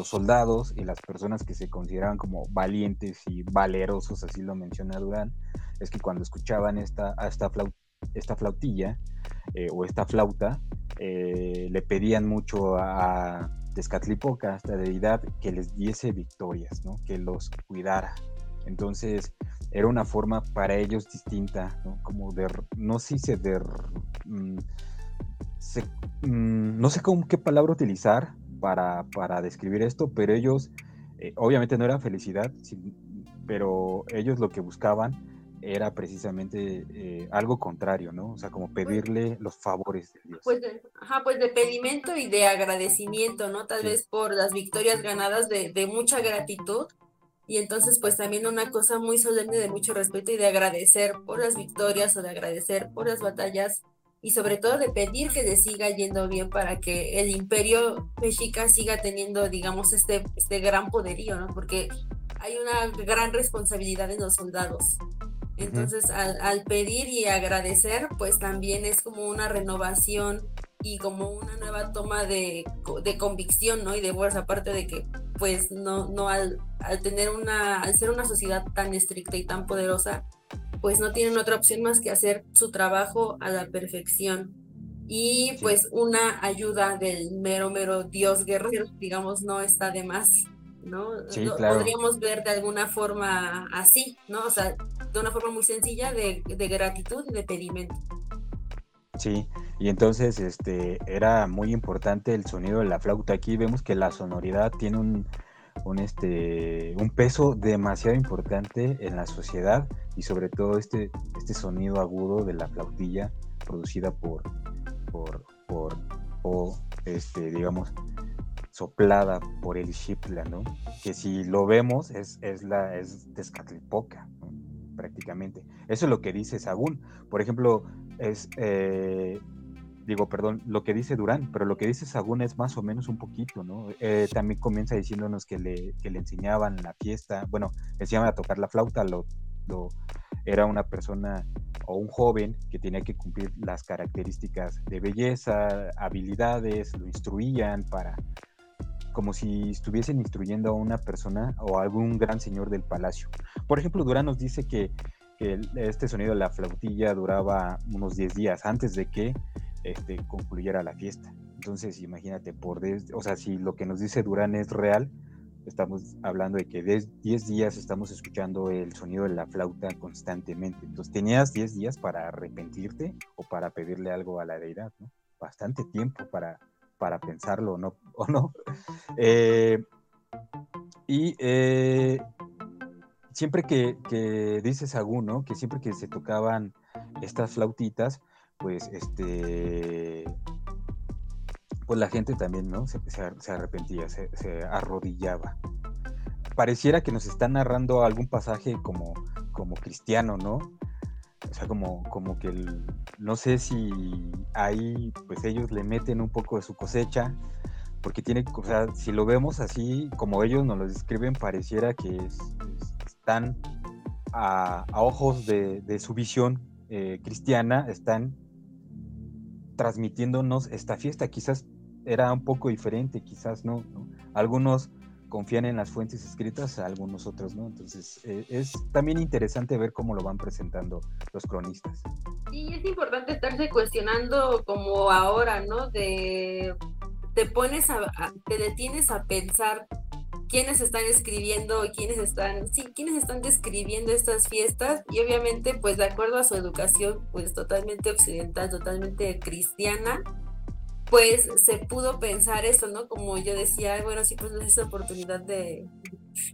soldados y las personas que se consideraban como valientes y valerosos, así lo menciona Durán, es que cuando escuchaban esta, esta, esta flautilla eh, o esta flauta, eh, le pedían mucho a Tezcatlipoca, esta deidad, que les diese victorias, ¿no? que los cuidara. Entonces, era una forma para ellos distinta, ¿no? como de, no sé si de, mm, mm, no sé cómo, qué palabra utilizar para, para describir esto, pero ellos, eh, obviamente no era felicidad, pero ellos lo que buscaban era precisamente eh, algo contrario, ¿no? O sea, como pues pedirle los favores de Dios. Pues de, ajá, pues de pedimento y de agradecimiento, ¿no? Tal vez por las victorias ganadas de, de, mucha gratitud. Y entonces, pues también una cosa muy solemne de mucho respeto y de agradecer por las victorias o de agradecer por las batallas y sobre todo de pedir que le siga yendo bien para que el imperio mexica siga teniendo, digamos, este, este gran poderío, ¿no? Porque hay una gran responsabilidad en los soldados. Entonces, al, pedir y agradecer, pues también es como una renovación y como una nueva toma de, convicción, ¿no? Y de fuerza, aparte de que, pues, no, no al, al tener una, al ser una sociedad tan estricta y tan poderosa, pues no tienen otra opción más que hacer su trabajo a la perfección. Y pues una ayuda del mero, mero Dios guerrero, digamos, no está de más. ¿no? Podríamos ver de alguna forma así, ¿no? O sea, de una forma muy sencilla de, gratitud y de pedimento. Sí, y entonces este era muy importante el sonido de la flauta. Aquí vemos que la sonoridad tiene un, un, este, un peso demasiado importante en la sociedad y sobre todo este, este sonido agudo de la flautilla producida por, por, por o este, digamos, soplada por el Shipla, ¿no? Que si lo vemos es, es la es Tezcatlipoca, prácticamente. Eso es lo que dice Sagún. Por ejemplo, es eh, digo, perdón, lo que dice Durán, pero lo que dice Sagún es más o menos un poquito, ¿no? Eh, también comienza diciéndonos que le, que le enseñaban la fiesta, bueno, enseñaban a tocar la flauta, lo, lo, era una persona o un joven que tenía que cumplir las características de belleza, habilidades, lo instruían para como si estuviesen instruyendo a una persona o a algún gran señor del palacio. Por ejemplo, Durán nos dice que, este sonido de la flautilla duraba unos 10 días antes de que este, concluyera la fiesta. Entonces, imagínate, por o sea, si lo que nos dice Durán es real, estamos hablando de que 10 días estamos escuchando el sonido de la flauta constantemente. Entonces, tenías 10 días para arrepentirte o para pedirle algo a la deidad. Bastante tiempo para, para pensarlo ¿no? (laughs) o no. Eh, y eh, siempre que, que dice ¿no? Que siempre que se tocaban estas flautitas, pues este pues la gente también, ¿no? Se, arrepentía, se, arrodillaba. Pareciera que nos está narrando algún pasaje como, como cristiano, ¿no? O sea, como, como que no sé si ahí pues ellos le meten un poco de su cosecha, porque tiene, o sea, si lo vemos así, como ellos nos lo describen, pareciera que están a, ojos de, su visión eh, cristiana, están transmitiéndonos esta fiesta. Quizás era un poco diferente, quizás no, Algunos confían en las fuentes escritas, algunos otros no. Entonces eh, es también interesante ver cómo lo van presentando los cronistas. Y es importante estarse cuestionando como ahora, ¿no? De te pones a, te detienes a pensar quiénes están escribiendo quiénes están, sí, quiénes están describiendo estas fiestas y obviamente pues de acuerdo a su educación pues totalmente occidental, totalmente cristiana, pues se pudo pensar eso, ¿no? Como yo decía, bueno, sí, pues esa oportunidad de,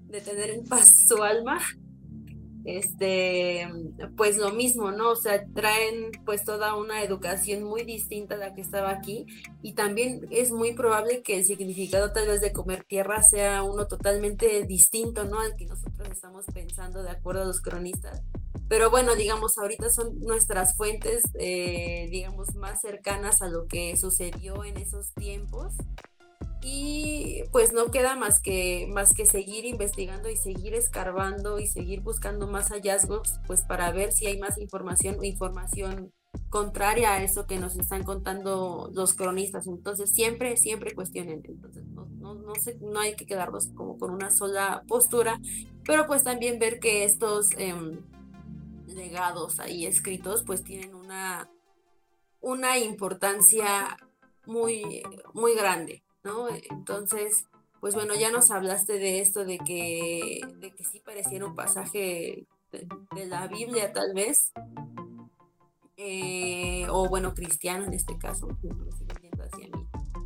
de tener en paz su alma, este, pues lo mismo, ¿no? O sea, traen pues toda una educación muy distinta a la que estaba aquí y también es muy probable que el significado tal vez de comer tierra sea uno totalmente distinto, ¿no? Al que nosotros estamos pensando de acuerdo a los cronistas. Pero bueno, digamos, ahorita son nuestras fuentes, eh, digamos, más cercanas a lo que sucedió en esos tiempos y pues no queda más que más que seguir investigando y seguir escarbando y seguir buscando más hallazgos pues para ver si hay más información o información contraria a eso que nos están contando los cronistas. Entonces siempre siempre cuestionen. Entonces no, no, no, no hay que quedarnos como con una sola postura pero pues también ver que estos em, legados ahí escritos pues tienen una una importancia muy muy grande ¿no? Entonces, pues bueno, ya nos hablaste de esto, de que, de que sí pareciera un pasaje de, la Biblia tal vez, eh, o bueno, cristiano en este caso, hacia mí.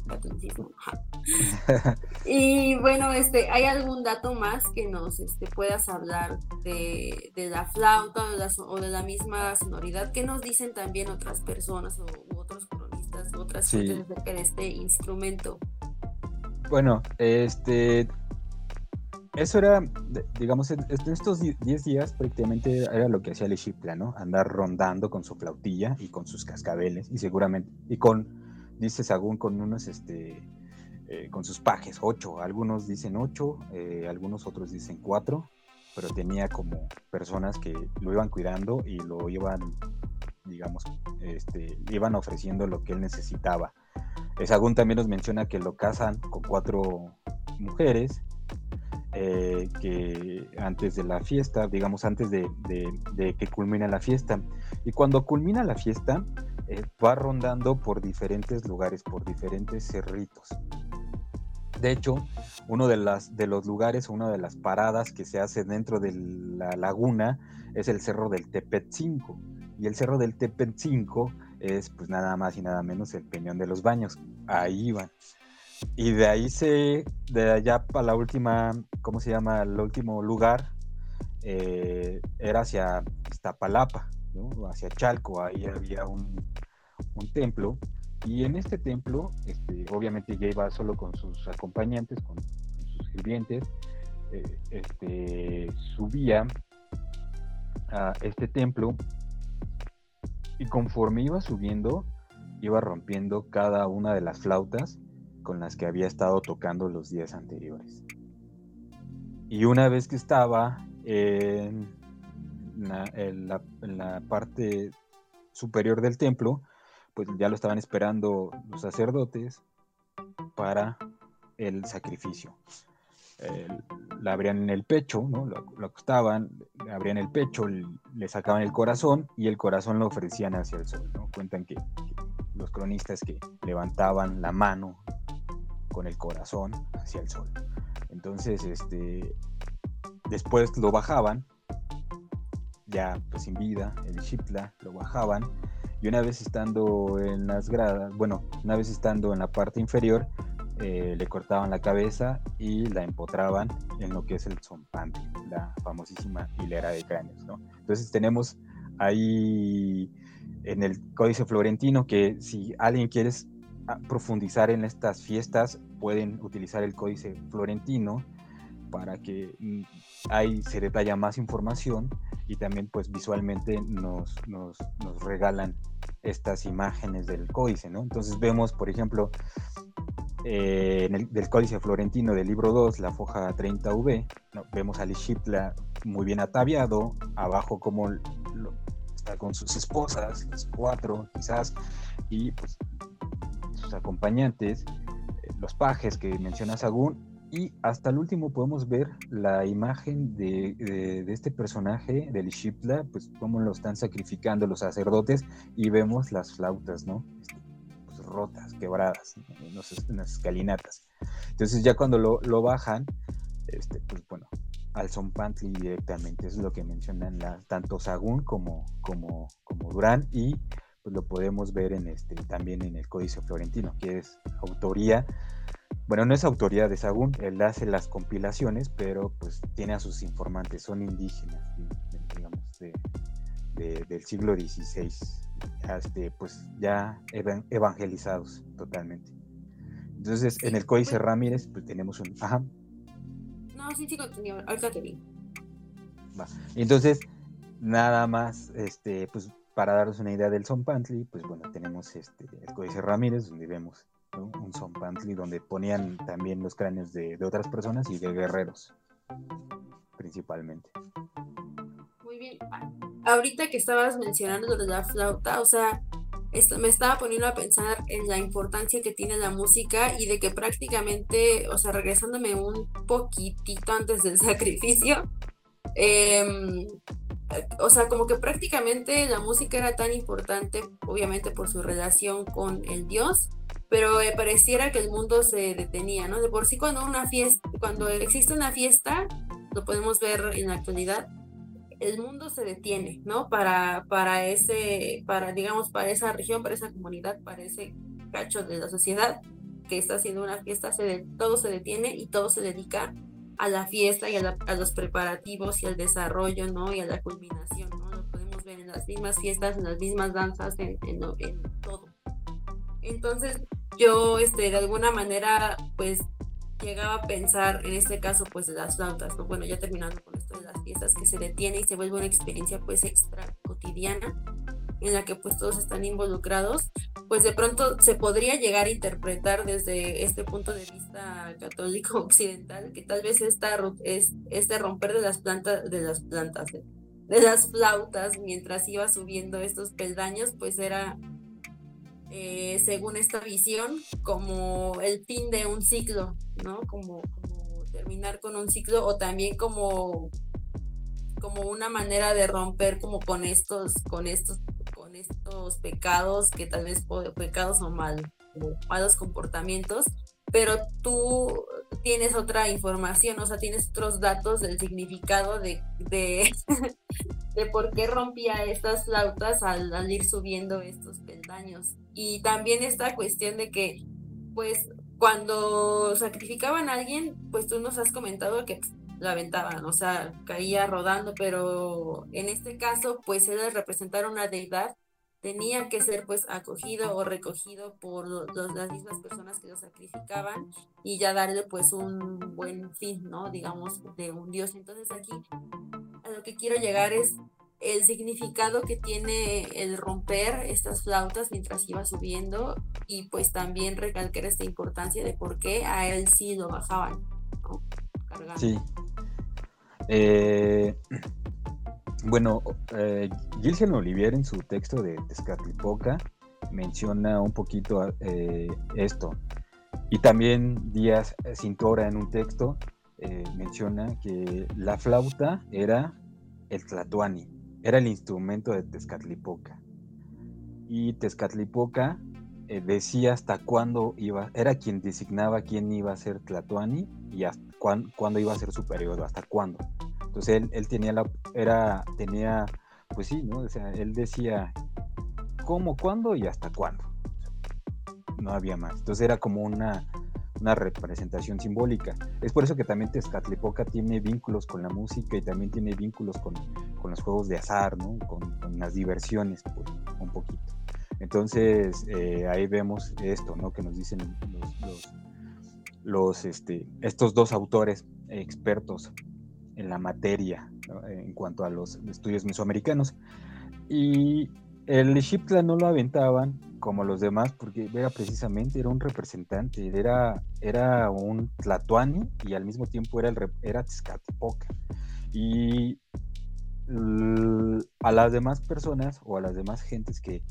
(laughs) y bueno, este, ¿hay algún dato más que nos este, puedas hablar de, la flauta o de la, misma sonoridad? ¿Qué nos dicen también otras personas o otros cronistas, otras sí. acerca de este instrumento? Bueno, este. Eso era, digamos, en estos 10 días prácticamente era lo que hacía Lechipla, ¿no? Andar rondando con su flautilla y con sus cascabeles y seguramente, y con, dice Sagún, con unos, este, eh, con sus pajes, ocho, algunos dicen ocho, eh, algunos otros dicen cuatro, pero tenía como personas que lo iban cuidando y lo iban, digamos, este, iban ofreciendo lo que él necesitaba. Sagún también nos menciona que lo casan con cuatro mujeres, eh, que antes de la fiesta, digamos antes de, que culmine la fiesta. Y cuando culmina la fiesta, eh, va rondando por diferentes lugares, por diferentes cerritos. De hecho, uno de, de los lugares, una de las paradas que se hace dentro de la laguna es el cerro del Tepetzinco. Y el cerro del Tepetzinco es pues nada más y nada menos el Peñón de los Baños. Ahí van. Y de ahí se, de allá para la última, ¿cómo se llama? El último lugar eh, era hacia Iztapalapa, ¿no? hacia Chalco, ahí había un, templo. Y en este templo, este, obviamente ya iba solo con sus acompañantes, con, sus sirvientes, eh, este, subía a este templo y conforme iba subiendo, iba rompiendo cada una de las flautas con las que había estado tocando los días anteriores. Y una vez que estaba en la, parte superior del templo, pues ya lo estaban esperando los sacerdotes para el sacrificio. La abrían en el pecho, ¿no? lo, lo acostaban, le abrían el pecho, le, sacaban el corazón y el corazón lo ofrecían hacia el sol. Cuentan que, los cronistas que levantaban la mano con el corazón hacia el sol. Entonces, este, después lo bajaban, ya pues sin vida, el Shipla, lo bajaban y una vez estando en las gradas, bueno, una vez estando en la parte inferior, eh, le cortaban la cabeza y la empotraban en lo que es el zompantli, la famosísima hilera de cráneos, ¿no? Entonces tenemos ahí en el Códice Florentino que si alguien quiere profundizar en estas fiestas, pueden utilizar el Códice Florentino para que mm, ahí se detalla más información y también pues visualmente nos, nos, nos regalan estas imágenes del códice, ¿no? Entonces vemos, por ejemplo, eh, en el del códice florentino del libro 2, la foja 30V, vemos al Ishipla muy bien ataviado, abajo como está con sus esposas, cuatro quizás, y pues sus acompañantes, eh, los pajes que menciona Sagún, y hasta el último podemos ver la imagen de, este personaje, del Ishipla, pues cómo lo están sacrificando los sacerdotes y vemos las flautas, ¿no? Rotas, quebradas en, escalinatas. Entonces ya cuando lo, bajan, este, pues bueno, al Pantli directamente, es lo que mencionan tanto Sagún como, como, como Durán y pues lo podemos ver en este, también en el Códice Florentino, que es autoría bueno, no es autoridad de Sagún, él hace las compilaciones, pero pues tiene a sus informantes, son indígenas, digamos, del siglo XVI, este, pues ya evangelizados totalmente. Entonces, en el Códice Ramírez, pues tenemos un... Ajá. No, sí, sí, ahorita te vi. Va. Entonces, nada más, este, pues para daros una idea del Son Pantli, pues bueno, tenemos este, el Códice Ramírez, donde vemos un son pantli donde ponían también los cráneos de, otras personas y de guerreros, principalmente. Muy bien. Ahorita que estabas mencionando de la flauta, o sea, me estaba poniendo a pensar en la importancia que tiene la música y de que prácticamente, o sea, regresándome un poquitito antes del (laughs) sacrificio, em, o sea, como que prácticamente la música era tan importante, obviamente por su relación con el dios, pero eh, pareciera que el mundo se detenía, ¿no? De por sí cuando una fiesta, cuando existe una fiesta, lo podemos ver en la actualidad, el mundo se detiene, ¿no? Para, para ese, para, digamos, para esa región, para esa comunidad, para ese cacho de la sociedad que está haciendo una fiesta, se todo se detiene y todo se dedica a la fiesta y a, los preparativos y al desarrollo, ¿no? Y a la culminación, ¿no? Lo podemos ver en las mismas fiestas, en las mismas danzas, en, en todo. Entonces, yo, este, de alguna manera, pues, llegaba a pensar, en este caso, pues, de las flautas, ¿no? Bueno, ya terminando con esto de las fiestas, que se detiene y se vuelve una experiencia, pues, extra cotidiana, en la que, pues, todos están involucrados, pues, de pronto se podría llegar a interpretar desde este punto de vista católico (laughs) occidental, que tal vez esta, es, este romper de las plantas, de las plantas, de las flautas, mientras iba subiendo estos peldaños, pues, era eh, según esta visión, como el fin de un ciclo, ¿no? Como, terminar con un ciclo o también como, como una manera de romper como con estos, con estos, con estos pecados que tal vez pecados o mal, malos comportamientos, pero tú tienes otra información, o sea, tienes otros datos del significado de, de, (laughs) por qué rompía estas flautas al ir subiendo estos peldaños. Y también esta cuestión de que, pues, cuando sacrificaban a alguien, pues tú nos has comentado que la aventaban, o sea, caía rodando, pero en este caso, pues él representar una deidad tenía que ser pues acogido o recogido por las mismas personas que lo sacrificaban y ya darle pues un buen fin, ¿no? Digamos, de un dios. Entonces aquí a lo que quiero llegar es el significado que tiene el romper estas flautas mientras iba subiendo y pues también recalcar esta importancia de por qué a él sí lo bajaban, ¿no? Sí. Eh, bueno, eh, Gilgen Olivier en su texto de Tezcatlipoca menciona un poquito eh, esto. Y también Díaz Cintora en un texto eh, menciona que la flauta era el tlatoani, era el instrumento de Tezcatlipoca. Y Tezcatlipoca eh, decía hasta cuándo iba, era quien designaba quién iba a ser tlatoani y hasta cuándo, iba a ser su periodo, hasta cuándo. Entonces él, él tenía era, tenía, pues sí, ¿no? O sea, él decía cómo, cuándo y hasta cuándo. No había más. Entonces era como una, una representación simbólica. Es por eso que también Tezcatlipoca tiene vínculos con la música y también tiene vínculos con, los juegos de azar, ¿no? con, las diversiones, pues, un poquito. Entonces, eh, ahí vemos esto, ¿no? Que nos dicen los, los, este, estos dos autores expertos en la materia en cuanto a los estudios mesoamericanos. Y el Xiptla no lo aventaban como los demás, porque era precisamente, era un representante, era, era un Tlatuani y al mismo tiempo era, el, era Tezcatlipoca. Y a las demás personas o a las demás gentes que,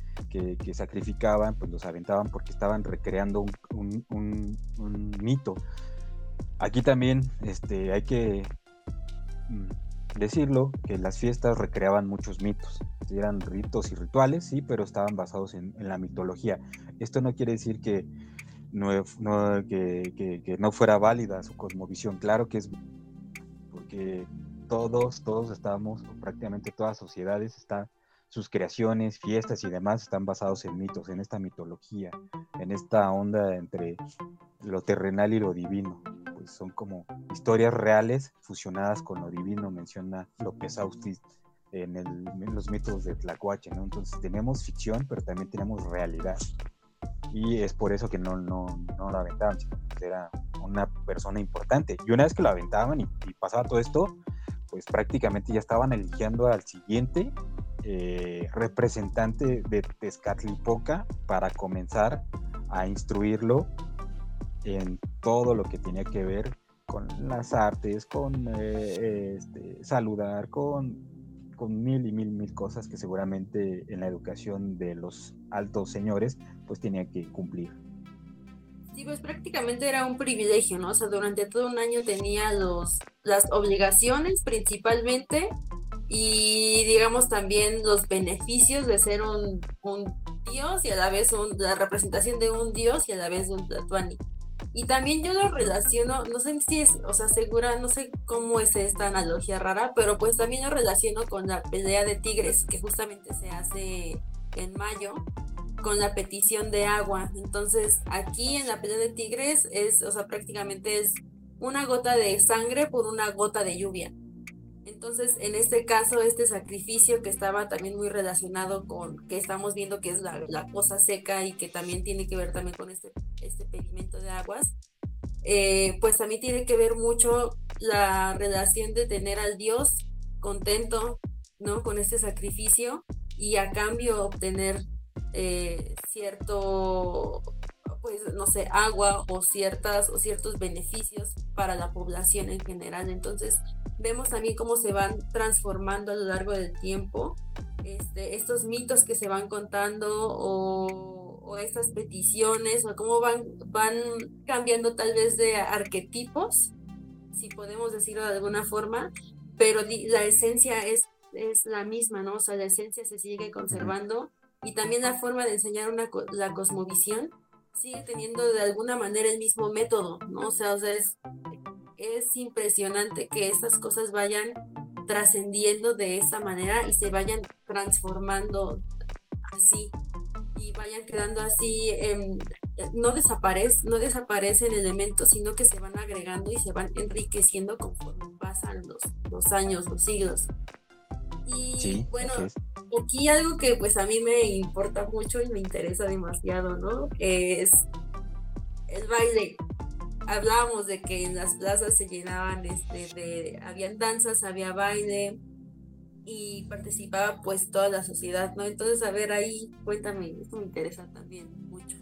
sacrificaban, pues los aventaban porque estaban recreando un, mito. Aquí también este, hay que mm, decirlo, que las fiestas recreaban muchos mitos eran ritos y rituales, sí, pero estaban basados en, la mitología. Esto no quiere decir que no, que, no fuera válida su cosmovisión, claro que es porque todos, todos estamos, prácticamente todas sociedades están, sus creaciones, fiestas y demás están basados en mitos, en esta mitología, en esta onda entre lo terrenal y lo divino. Pues son como historias reales fusionadas con lo divino, menciona López Austin en, los mitos de Tlacuache, ¿no? Entonces tenemos ficción, pero también tenemos realidad. Y es por eso que no, no, no lo aventaban, sino que era una persona importante. Y una vez que lo aventaban y, pasaba todo esto, pues prácticamente ya estaban eligiendo al siguiente eh, representante de Tezcatlipoca para comenzar a instruirlo en todo lo que tenía que ver con las artes, con eh, este, saludar, con con mil y mil, mil cosas que seguramente en la educación de los altos señores pues tenía que cumplir. Sí, pues prácticamente era un privilegio, ¿no? O sea, durante todo un año tenía los, las obligaciones principalmente y digamos también los beneficios de ser un, un dios y a la vez un, la representación de un dios y a la vez un tatuani. Y también yo lo relaciono, no sé si es, o sea, segura, no sé cómo es esta analogía rara, pero pues también lo relaciono con la pelea de tigres que justamente se hace en mayo con la petición de agua. Entonces, aquí en la pelea de tigres es, o sea, prácticamente es una gota de sangre por una gota de lluvia. Entonces, en este caso, este sacrificio que estaba también muy relacionado con que estamos viendo que es la, la cosa seca y que también tiene que ver también con este, este pedimento de aguas, eh, pues también tiene que ver mucho la relación de tener al Dios contento, ¿no? Con este sacrificio y a cambio obtener eh, cierto, pues, no sé, agua o ciertas o ciertos beneficios para la población en general. Entonces, vemos también cómo se van transformando a lo largo del tiempo este, estos mitos que se van contando o, o, estas peticiones o cómo van, van cambiando tal vez de arquetipos, si podemos decirlo de alguna forma, pero la esencia es, es la misma, ¿no? O sea, la esencia se sigue conservando y también la forma de enseñar una, la cosmovisión sigue teniendo de alguna manera el mismo método, ¿no? O sea, o sea es es impresionante que estas cosas vayan trascendiendo de esa manera y se vayan transformando así y vayan quedando así, no, desaparece, no desaparecen elementos, sino que se van agregando y se van enriqueciendo conforme pasan los, los años, los siglos. Y bueno, aquí algo que pues a mí me importa mucho y me interesa demasiado, ¿no? Es el baile hablábamos de que en las plazas se llenaban, este, de, habían danzas, había baile y participaba pues toda la sociedad, ¿no? Entonces, a ver, ahí cuéntame, esto me interesa también mucho,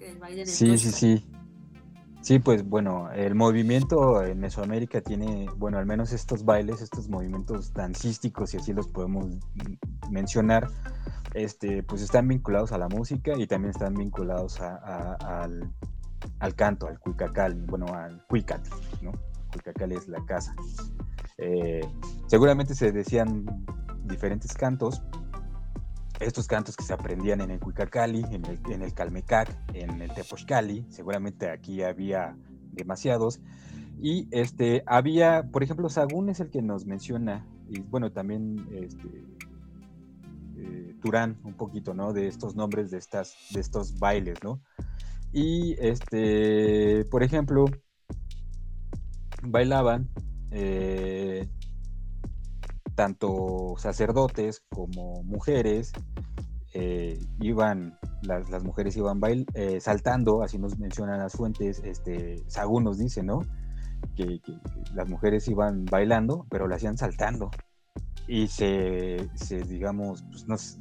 el baile Sí, sí, sí. Sí, pues bueno, el movimiento en Mesoamérica tiene, bueno, al menos estos bailes, estos movimientos dancísticos, si así los podemos mencionar, este, pues están vinculados a la música y también están vinculados al al canto, al cuicacali, bueno, al cuicatl, ¿no? Cuicacali es la casa. Eh, seguramente se decían diferentes cantos, estos cantos que se aprendían en el Cuicacali, en el, Calmecac, en el Tepochcali, seguramente aquí había demasiados. Y este, había, por ejemplo, Sagún es el que nos menciona, y bueno, también este, eh, Turán, un poquito, ¿no? De estos nombres de, estas, de estos bailes, ¿no? Y este, por ejemplo, bailaban eh, tanto sacerdotes como mujeres, eh, iban, las, mujeres iban bail, eh, saltando, así nos mencionan las fuentes, este, Sagún nos dice, ¿no? Que, las mujeres iban bailando, pero lo hacían saltando. Y se, digamos, pues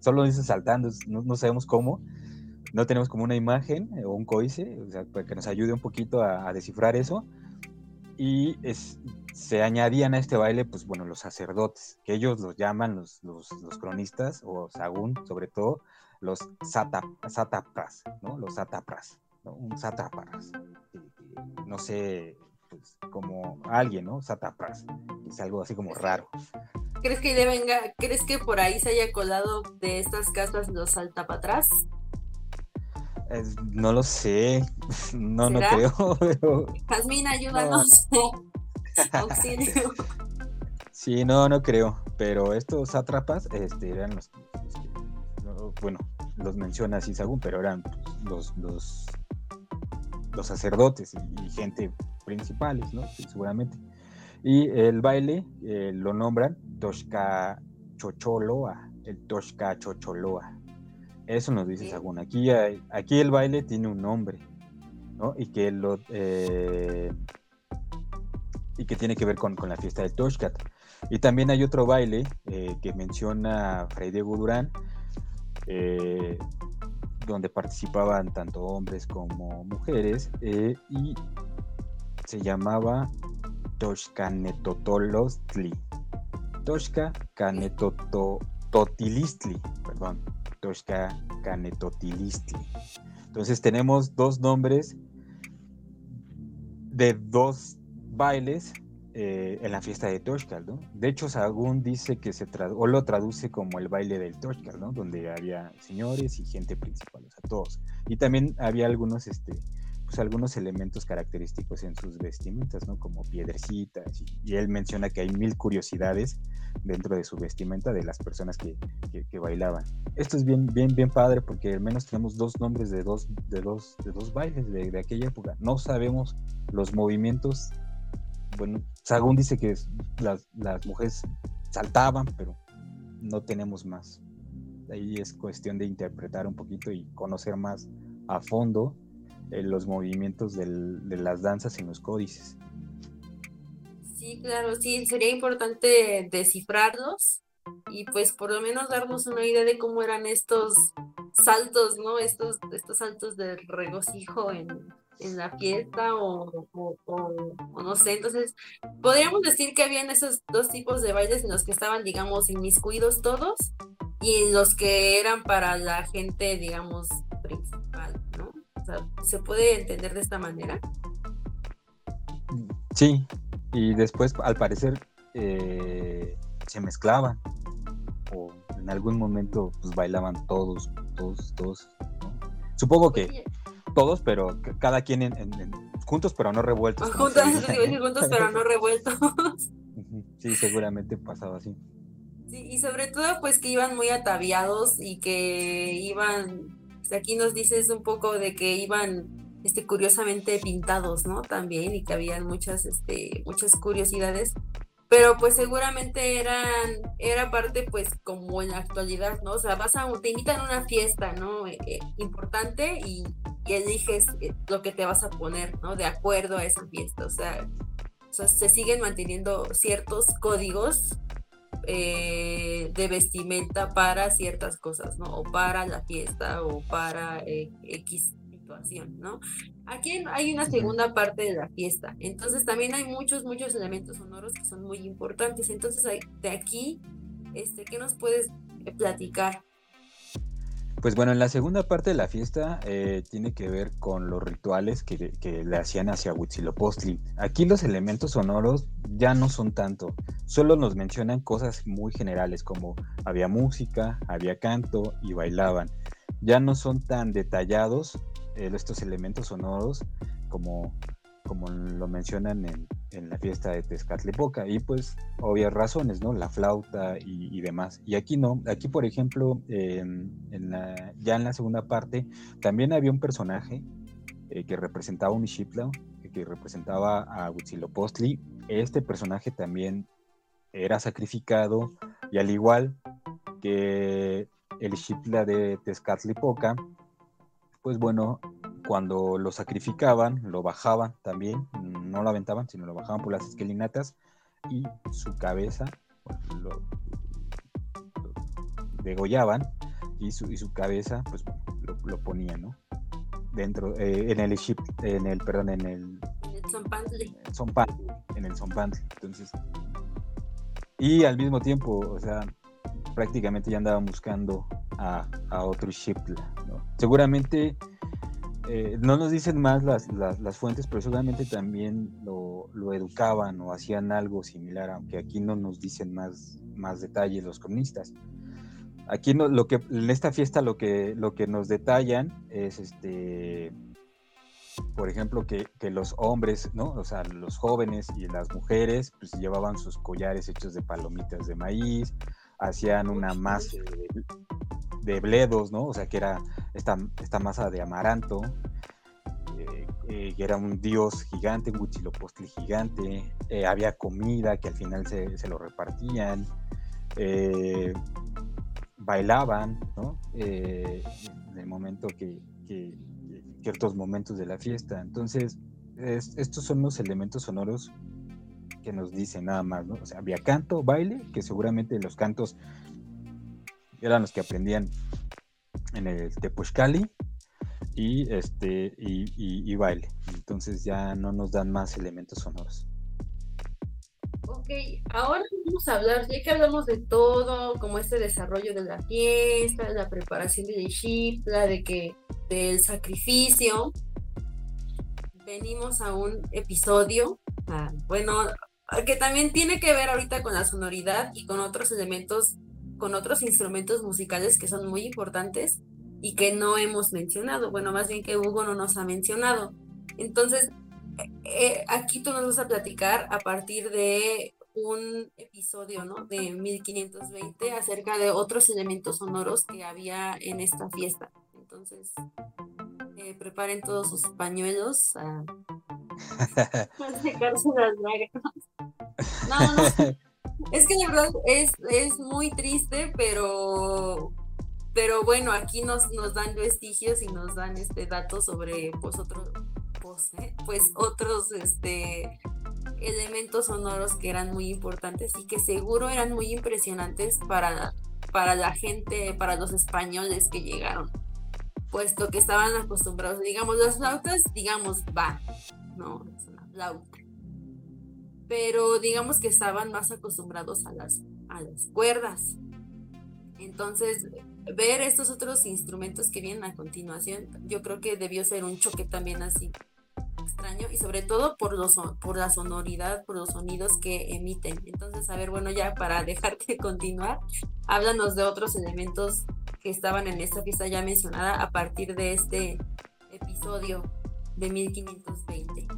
solo dice saltando, no, sabemos cómo, no tenemos como una imagen o un códice, o sea, que nos ayude un poquito a, a descifrar eso. Y es, se añadían a este baile, pues bueno, los sacerdotes, que ellos los llaman los, los, cronistas, o Sagún sobre todo, los sátrapas, ¿no? Los sátrapas, ¿no? Un sátrapas. No sé, pues como alguien, ¿no? Sátrapas. Es algo así como raro. ¿Crees que deben, crees que por ahí se haya colado de estas casas los saltapatras? no lo sé, (laughs) no, no creo. (laughs) Pero... Jazmín, ayúdanos. Auxilio. Sí, no, no creo. Pero estos sátrapas este, eran los, este, bueno, los menciona así Sagún, pero eran los, los, los sacerdotes y, gente principales, ¿no? seguramente. Y el baile eh, lo nombran Toshka Chocholoa, el Toshka Chocholoa. Eso nos dice Sagún. Aquí, aquí el baile tiene un nombre, ¿no? Y que lo, eh, y que tiene que ver con, la fiesta del Toshkat. Y también hay otro baile eh, que menciona Fray Diego Durán, eh, donde participaban tanto hombres como mujeres, eh, y se llamaba Toshkanetotolostli. Toshka Canetotilistli, perdón, Toshka Canetotilistli. Entonces tenemos dos nombres de dos bailes eh, en la fiesta de Toshkal, ¿no? De hecho, Sagún dice que se o lo traduce como el baile del Toshkal, ¿no? Donde había señores y gente principal, o sea, todos. Y también había algunos, este, pues algunos elementos característicos en sus vestimentas, ¿no? Como piedrecitas. Y, él menciona que hay mil curiosidades dentro de su vestimenta de las personas que, bailaban. Esto es bien, bien, bien padre porque al menos tenemos dos nombres de dos, de dos, de dos bailes de, de aquella época. No sabemos los movimientos bueno, Sagún dice que las, mujeres saltaban, pero no tenemos más. Ahí es cuestión de interpretar un poquito y conocer más a fondo eh, los movimientos de las danzas en los códices. Sí, claro, sí, sería importante descifrarlos y pues por lo menos darnos una idea de cómo eran estos saltos, ¿no? Estos, estos saltos de regocijo en, en la fiesta o, no sé. Entonces, podríamos decir que habían esos dos tipos de bailes en los que estaban, digamos, inmiscuidos todos y los que eran para la gente, digamos, principal, ¿no? O sea, ¿se puede entender de esta manera? Sí, y después, al parecer, eh, se mezclaban o en algún momento pues bailaban todos, todos, todos. Supongo que todos, pero cada quien en, juntos pero no revueltos. Juntos, juntos pero no revueltos. (laughs) Sí, seguramente pasaba así. Sí, y sobre todo pues que iban muy ataviados y que iban, pues, aquí nos dices un poco de que iban este curiosamente pintados, ¿no? También y que habían muchas este muchas curiosidades pero pues seguramente eran, era parte pues como en la actualidad, ¿no? O sea, vas a, te invitan a una fiesta, ¿no? Eh, eh, importante y, eliges eh, lo que te vas a poner, ¿no? De acuerdo a esa fiesta, o sea, se siguen manteniendo ciertos códigos de vestimenta para ciertas cosas, ¿no? O para la fiesta o para X ¿no? Aquí hay una segunda parte de la fiesta, entonces también hay muchos, muchos elementos sonoros que son muy importantes. Entonces, de aquí, este, ¿qué nos puedes platicar? Pues bueno, en la segunda parte de la fiesta eh, tiene que ver con los rituales que, le hacían hacia Huitzilopochtli. Aquí los elementos sonoros ya no son tanto, solo nos mencionan cosas muy generales como había música, había canto y bailaban. Ya no son tan detallados eh, estos elementos sonoros como como lo mencionan en, la fiesta de Tezcatlipoca, y pues obvias razones, ¿no? La flauta y, demás. Y aquí no, aquí por ejemplo, ya en la segunda parte, también había un personaje eh, que representaba un Ixipla, que representaba a Huitzilopochtli. Este personaje también era sacrificado, y al igual que el Ixipla de Tezcatlipoca, pues bueno, cuando lo sacrificaban, lo bajaban también, no lo aventaban, sino lo bajaban por las esquelinatas y su cabeza lo, degollaban y su, y su cabeza pues lo, ponían, ¿no? Dentro, eh, en el en el, perdón, en el... En el Zompantli. En el Zompantli, entonces... Y al mismo tiempo, o sea, prácticamente ya andaban buscando a, otro ship, ¿no? Seguramente eh, no nos dicen más las, fuentes, pero seguramente también lo, educaban o hacían algo similar, aunque aquí no nos dicen más, más detalles los cronistas. Aquí no, lo que, en esta fiesta lo que, lo que nos detallan es este por ejemplo, que, los hombres, ¿no? O sea, los jóvenes y las mujeres, pues llevaban sus collares hechos de palomitas de maíz, hacían una masa de bledos, ¿no? O sea, que era esta, esta masa de amaranto, eh, eh, que era un dios gigante, un Huitzilopochtli gigante, eh, había comida que al final se, lo repartían, bailaban, ¿no? en el momento que, ciertos momentos de la fiesta. Entonces, estos son los elementos sonoros que nos dicen nada más, ¿no? O sea, había canto, baile, que seguramente los cantos eran los que aprendían en el Tepuxcali y este y, baile. Entonces ya no nos dan más elementos sonoros. Ok, ahora vamos a hablar, ya que hablamos de todo, como este desarrollo de la fiesta, la preparación del la de que del sacrificio, venimos a un episodio, ah, bueno, que también tiene que ver ahorita con la sonoridad y con otros elementos con otros instrumentos musicales que son muy importantes y que no hemos mencionado. Bueno, más bien que Hugo no nos ha mencionado. Entonces, eh, eh, aquí tú nos vas a platicar a partir de un episodio, ¿no? De 1520 acerca de otros elementos sonoros que había en esta fiesta. Entonces, preparen todos sus pañuelos a, (laughs) a secarse las lágrimas. No, no. Es que de verdad es, es muy triste, pero, pero bueno, aquí nos, nos dan vestigios y nos dan este datos sobre pues otros pues, ¿eh? pues, otros este elementos sonoros que eran muy importantes y que seguro eran muy impresionantes para, para la gente, para los españoles que llegaron, puesto que estaban acostumbrados, digamos, las flautas, digamos, va, ¿no? Es una flauta pero digamos que estaban más acostumbrados a las, a las cuerdas. Entonces, ver estos otros instrumentos que vienen a continuación, yo creo que debió ser un choque también así extraño y sobre todo por, los, por la sonoridad, por los sonidos que emiten. Entonces, a ver, bueno, ya para dejarte (laughs) continuar, háblanos de otros elementos que estaban en esta fiesta ya mencionada a partir de este episodio de 1520.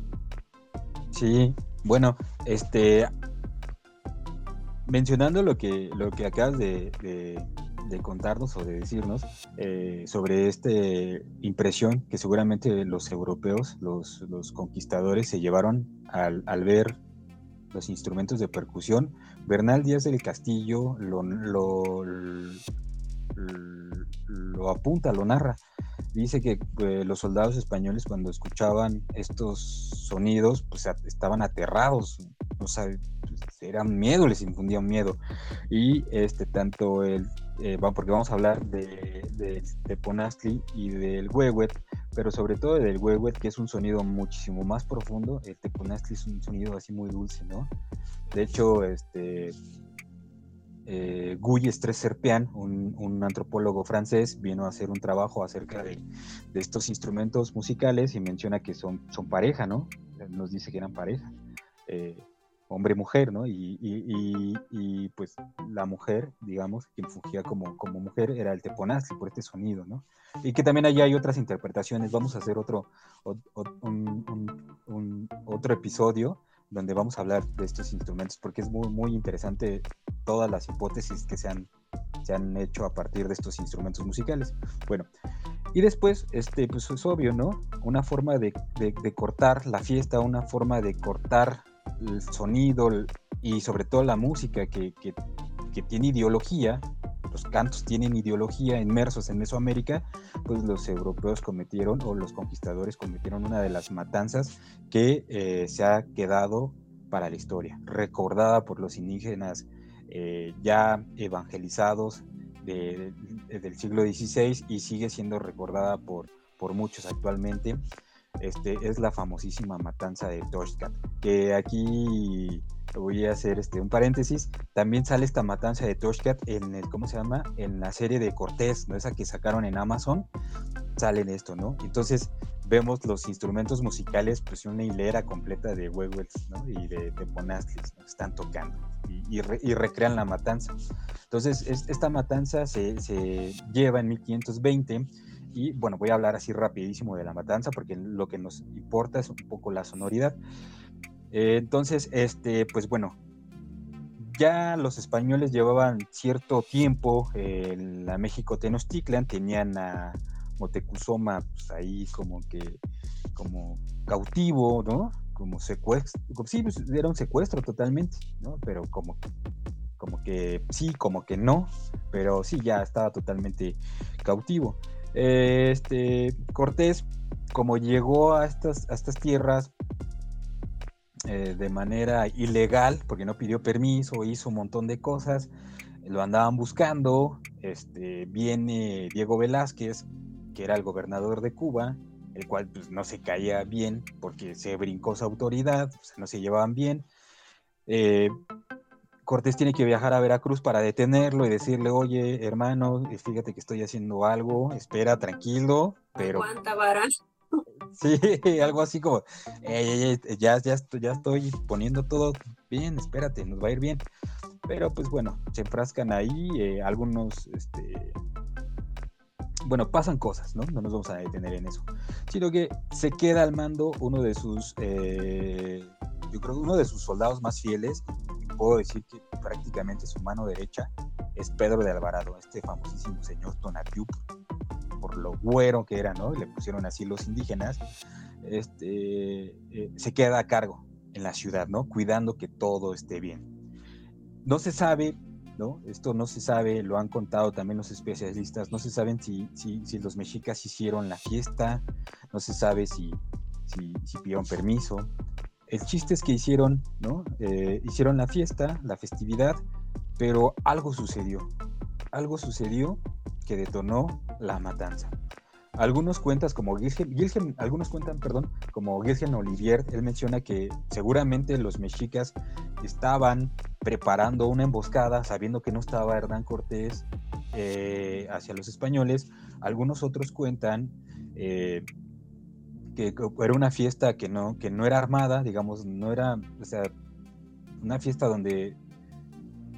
Sí, bueno, este, mencionando lo que, lo que acabas de, contarnos o de decirnos eh, sobre esta impresión que seguramente los europeos, los, conquistadores, se llevaron al, ver los instrumentos de percusión. Bernal Díaz del Castillo lo, lo, lo apunta, lo narra. Dice que eh, los soldados españoles cuando escuchaban estos sonidos, pues estaban aterrados, no sabe, pues, eran miedo, les infundía miedo. Y este, tanto el, eh, porque vamos a hablar de, de, y del Huehuet, pero sobre todo del Huehuet, que es un sonido muchísimo más profundo. El Teponazli es un sonido así muy dulce, ¿no? De hecho, este, eh, Guy Serpian, un, antropólogo francés, vino a hacer un trabajo acerca de, estos instrumentos musicales y menciona que son, son pareja, ¿no? Nos dice que eran pareja. Eh, hombre-mujer, ¿no? Y, pues la mujer, digamos, quien fungía como, como mujer era el teponazli por este sonido, ¿no? Y que también allá hay otras interpretaciones. Vamos a hacer otro, otro episodio donde vamos a hablar de estos instrumentos porque es muy, muy interesante todas las hipótesis que se han, se han hecho a partir de estos instrumentos musicales. Bueno, y después, este, pues es obvio, ¿no? Una forma de, de cortar la fiesta, una forma de cortar el sonido y sobre todo la música que, que, tiene ideología, los cantos tienen ideología inmersos en Mesoamérica, pues los europeos cometieron o los conquistadores cometieron una de las matanzas que eh, se ha quedado para la historia, recordada por los indígenas eh, ya evangelizados del siglo XVI y sigue siendo recordada por, por muchos actualmente. Este, es la famosísima matanza de Toshkat, que aquí voy a hacer este, un paréntesis, también sale esta matanza de Toshkat en el, ¿cómo se llama? En la serie de Cortés, ¿no? Esa que sacaron en Amazon, salen esto, ¿no? Entonces vemos los instrumentos musicales, pues una hilera completa de huehuels, ¿no? Y de, de Ponastlis, Están tocando y, recrean la matanza. Entonces, esta matanza se, se lleva en 1520 y bueno, voy a hablar así rapidísimo de la matanza porque lo que nos importa es un poco la sonoridad. Eh, entonces, este, pues bueno, ya los españoles llevaban cierto tiempo en la México Tenochtitlan, tenían a Motecuzoma pues, ahí como que como cautivo, ¿no? Como secuestro, sí, pues, era un secuestro totalmente, ¿no? Pero como, como que sí, como que no, pero sí, ya estaba totalmente cautivo. Este, Cortés, como llegó a estas, estas tierras eh, de manera ilegal, porque no pidió permiso, hizo un montón de cosas, lo andaban buscando, este, viene Diego Velázquez, que era el gobernador de Cuba, el cual pues, no se caía bien porque se brincó su autoridad, no se llevaban bien. Eh, Cortés tiene que viajar a Veracruz para detenerlo y decirle, oye, hermano, fíjate que estoy haciendo algo, espera, tranquilo, pero... Sí, (laughs) algo así como, ya, ya, ya estoy poniendo todo bien, espérate, nos va a ir bien. Pero pues bueno, se enfrascan ahí, eh, algunos, este, bueno, pasan cosas, ¿no? No nos vamos a detener en eso. Sino que se queda al mando uno de sus, eh, yo creo, uno de sus soldados más fieles, puedo decir que prácticamente su mano derecha es Pedro de Alvarado, este famosísimo señor Tonatiuh, por lo güero que era, ¿no? Le pusieron así los indígenas, este, eh, se queda a cargo en la ciudad, ¿no? Cuidando que todo esté bien. No se sabe, ¿no? Esto no se sabe, lo han contado también los especialistas, no se saben si, si, los mexicas hicieron la fiesta, no se sabe si, si, si pidieron permiso, el chiste es que hicieron, ¿no? Eh, hicieron la fiesta, la festividad, pero algo sucedió. Algo sucedió que detonó la matanza. Algunos cuentas como Gilgen, algunos cuentan, perdón, como Gilgen Olivier, él menciona que seguramente los mexicas estaban preparando una emboscada, sabiendo que no estaba Hernán Cortés eh, hacia los españoles. Algunos otros cuentan eh, que, era una fiesta que no, que no era armada, digamos, no era, o sea, una fiesta donde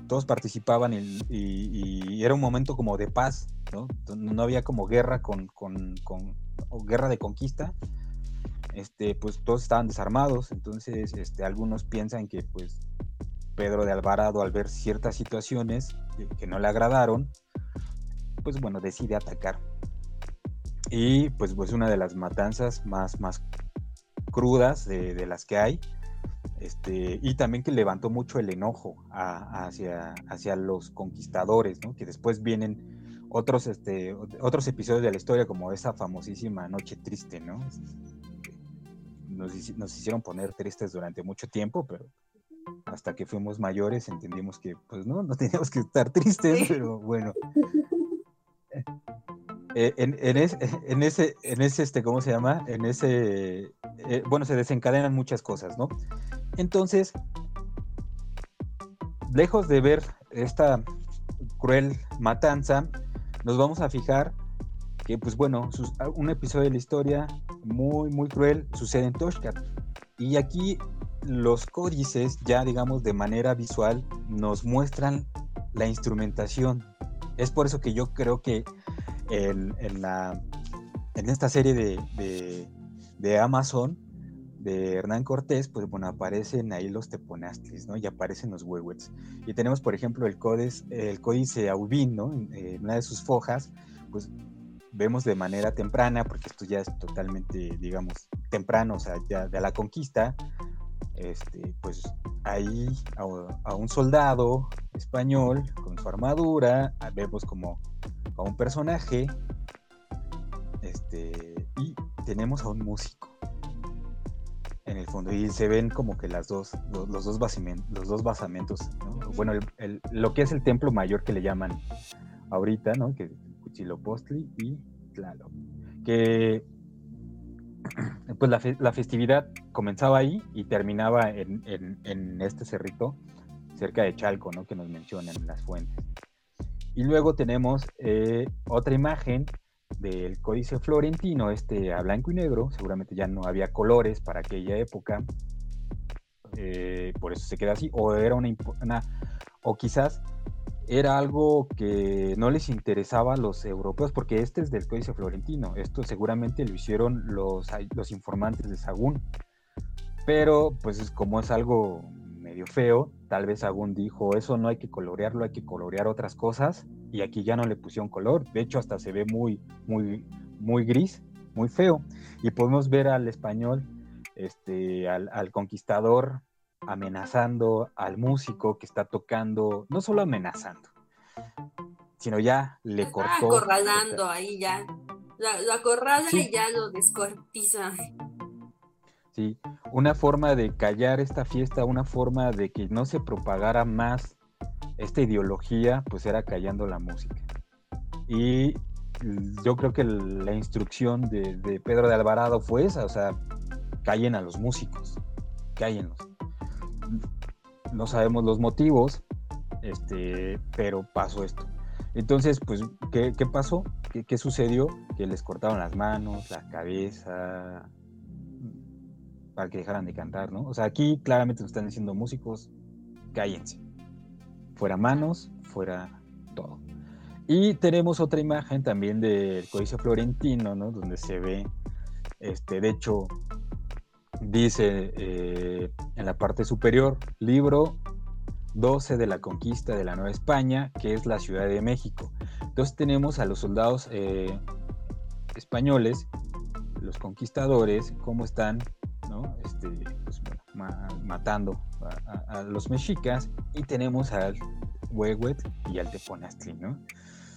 todos participaban y, era un momento como de paz, ¿no? No había como guerra con, con, guerra de conquista, este, pues todos estaban desarmados, entonces este, algunos piensan que pues Pedro de Alvarado al ver ciertas situaciones que, no le agradaron, pues bueno, decide atacar y pues, pues una de las matanzas más, más crudas de, las que hay. Este, y también que levantó mucho el enojo hacia, hacia los conquistadores, ¿no? que después vienen otros, este, otros episodios de la historia como esa famosísima Noche Triste, ¿no? Nos, nos, hicieron poner tristes durante mucho tiempo, pero hasta que fuimos mayores entendimos que pues no, no (laughs) teníamos que estar tristes, pero bueno. (laughs) Eh, en, ese, en ese, este, ¿cómo se llama? En ese, eh, bueno, se desencadenan muchas cosas, ¿no? Entonces, lejos de ver esta cruel matanza, nos vamos a fijar que, pues bueno, un episodio de la historia muy, muy cruel sucede en Toshkat. Y aquí los códices, ya digamos de manera visual, nos muestran la instrumentación. Es por eso que yo creo que en, esta serie de, Amazon, de Hernán Cortés, pues bueno, aparecen ahí los teponastlis, ¿no? Y aparecen los huehuets. Y tenemos, por ejemplo, el códice, el códice Aubin, ¿no? En, una de sus fojas, pues vemos de manera temprana, porque esto ya es totalmente, digamos, temprano, o sea, ya de la conquista, este, pues ahí a, un soldado español con su armadura, vemos como a un personaje, este, y tenemos a un músico en el fondo y se ven como que las dos, los, dos, basamentos, los dos basamentos, bueno, lo que es el templo mayor que le llaman ahorita, ¿no? Que Cuchilopostli y Tlaloc, que (clears throat) pues la, festividad comenzaba ahí y terminaba en, este cerrito cerca de Chalco, ¿no? Que nos mencionan las fuentes. Y luego tenemos eh, otra imagen del Códice Florentino, este a blanco y negro, seguramente ya no había colores para aquella época, eh, por eso se queda así, o era una, una, o quizás era algo que no les interesaba a los europeos, porque este es del Códice Florentino. Esto seguramente lo hicieron los, los informantes de Sagún. Pero, pues, como es algo medio feo, tal vez Sagún dijo: Eso no hay que colorearlo, hay que colorear otras cosas. Y aquí ya no le pusieron color. De hecho, hasta se ve muy, muy, muy gris, muy feo. Y podemos ver al español, este, al, al conquistador amenazando al músico que está tocando, no solo amenazando, sino ya le cortó. acorralando ahí ya. Lo, acorrala y ya lo descortiza. Una forma de callar esta fiesta, una forma de que no se propagara más esta ideología, pues era callando la música. Y yo creo que la instrucción de, Pedro de Alvarado fue esa, o sea, callen a los músicos, cállenlos no sabemos los motivos, este, pero pasó esto. Entonces, pues, ¿qué, pasó? ¿Qué, sucedió? Que les cortaron las manos, la cabeza, para que dejaran de cantar, ¿no? O sea, aquí claramente nos están diciendo músicos, cállense. Fuera manos, fuera todo. Y tenemos otra imagen también del Códice Florentino, ¿no? Donde se ve, este, de hecho, Dice eh, en la parte superior, libro 12 de la conquista de la Nueva España, que es la Ciudad de México. Entonces tenemos a los soldados eh, españoles, los conquistadores, cómo están este, pues, matando a, los mexicas, y tenemos al Huehuet y al Teponaztli. ¿no?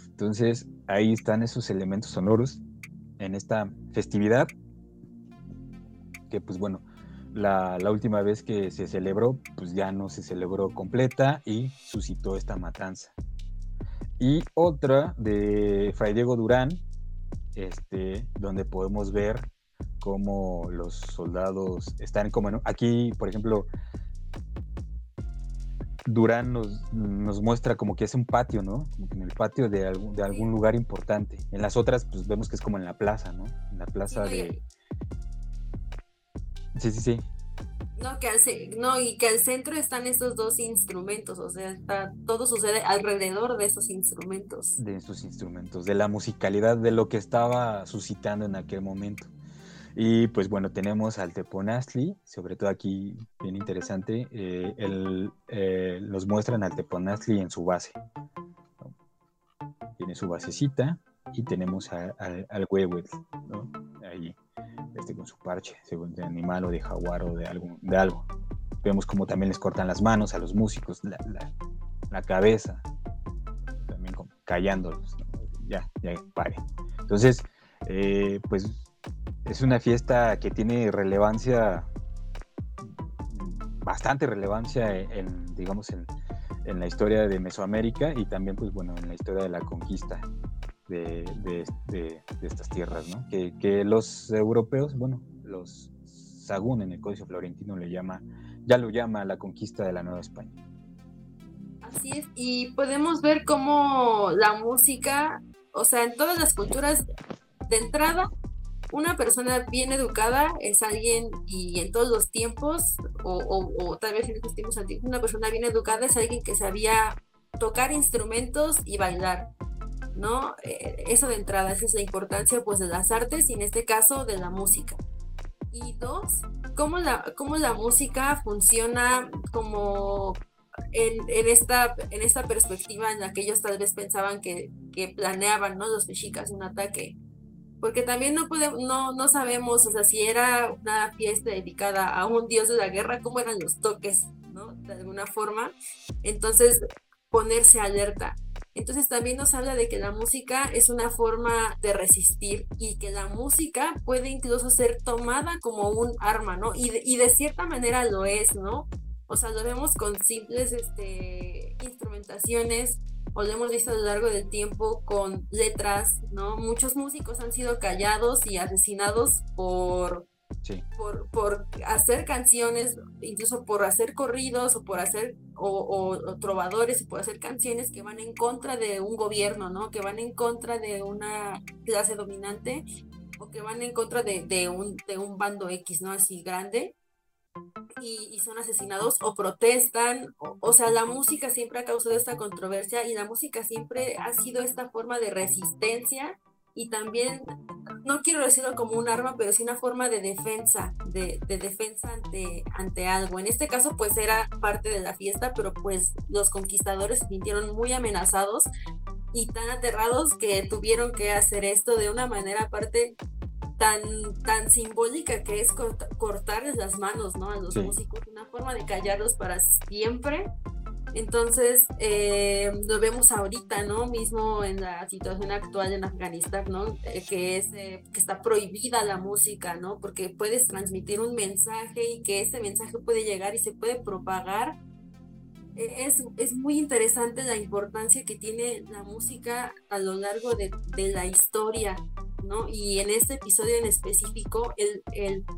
Entonces ahí están esos elementos sonoros en esta festividad que pues bueno, la, última vez que se celebró, pues ya no se celebró completa y suscitó esta matanza. Y otra de Fray Diego Durán, este, donde podemos ver cómo los soldados están como aquí, por ejemplo, Durán nos, muestra como que es un patio, ¿no? en el patio de algún, de algún lugar importante. En las otras, pues vemos que es como en la plaza, ¿no? En la plaza de, Sí, sí, sí. No, que no, y que al centro están estos dos instrumentos, o sea, todo sucede alrededor de esos instrumentos. De esos instrumentos, de la musicalidad, de lo que estaba suscitando en aquel momento. Y pues bueno, tenemos al Teponazli, sobre todo aquí, bien interesante, eh, eh, nos muestran al Teponazli en su base. Tiene su basecita y tenemos al Huehuetl, ¿no? Ahí este, con su parche, según de animal o de jaguar o de algo, de algo. Vemos como también les cortan las manos a los músicos, la, la, cabeza, también como callándolos, ya, ya pare. Entonces, eh, pues es una fiesta que tiene relevancia, bastante relevancia en, digamos, en, en la historia de Mesoamérica y también, pues bueno, en la historia de la conquista de, estas tierras, ¿no? Que, los europeos, bueno, los Sagún en el Códice Florentino le llama, ya lo llama la conquista de la Nueva España. Así es, y podemos ver cómo la música, o sea, en todas las culturas, de entrada, una persona bien educada es alguien, y en todos los tiempos, o, tal vez en estos tiempos antiguos, una persona bien educada es alguien que sabía tocar instrumentos y bailar, ¿no? Eh, eso de entrada, esa es la importancia pues de las artes y en este caso de la música. Y dos, cómo la, cómo la música funciona como en, esta, en esta perspectiva en la que ellos tal vez pensaban que, que planeaban, ¿no? Los mexicas un ataque porque también no podemos, no, no sabemos, o sea, si era una fiesta dedicada a un dios de la guerra, cómo eran los toques, ¿no? De alguna forma. Entonces, ponerse alerta. Entonces también nos habla de que la música es una forma de resistir y que la música puede incluso ser tomada como un arma, ¿no? Y de, y de cierta manera lo es, ¿no? O sea, lo vemos con simples este, instrumentaciones o lo hemos visto a lo largo del tiempo con letras, ¿no? Muchos músicos han sido callados y asesinados por, por, por, hacer canciones, incluso por hacer corridos o por hacer, o, trovadores, o por hacer canciones que van en contra de un gobierno, ¿no? Que van en contra de una clase dominante o que van en contra de, de, un, de un bando X, ¿no? Así grande y, son asesinados o protestan. O, sea, la música siempre ha causado esta controversia y la música siempre ha sido esta forma de resistencia y también, no quiero decirlo como un arma, pero sí una forma de defensa, de, de, defensa ante, ante algo. En este caso, pues era parte de la fiesta, pero pues los conquistadores se sintieron muy amenazados y tan aterrados que tuvieron que hacer esto de una manera aparte tan, tan simbólica que es cortarles las manos, ¿no? A los músicos, una forma de callarlos para siempre. Entonces, eh, lo vemos ahorita, ¿no? Mismo en la situación actual en Afganistán, ¿no? Eh, que, es, eh, que está prohibida la música, ¿no? Porque puedes transmitir un mensaje y que ese mensaje puede llegar y se puede propagar. Es, es, muy interesante la importancia que tiene la música a lo largo de, de la historia, y en este episodio en específico, el,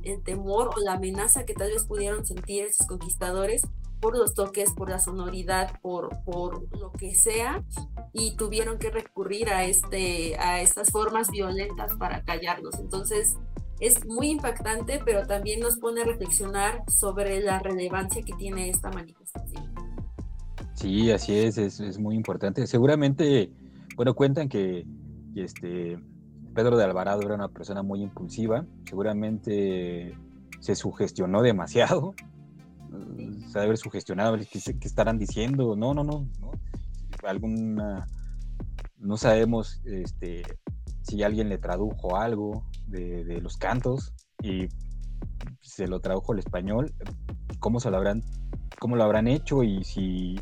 el, temor o la amenaza que tal vez pudieron sentir esos conquistadores por los toques, por la sonoridad, por, por lo que sea, y tuvieron que recurrir a, este, a estas formas violentas para callarlos. Entonces, es muy impactante, pero también nos pone a reflexionar sobre la relevancia que tiene esta manifestación. Sí, así es, es, es muy importante. Seguramente, bueno, cuentan que este, Pedro de Alvarado era una persona muy impulsiva, seguramente se sugestionó demasiado, se debe haber sugestionado, ¿qué, qué estarán diciendo? No, no, no, no, alguna, no sabemos este, si alguien le tradujo algo de, los cantos y se lo tradujo al español, cómo se lo habrán, cómo lo habrán hecho y si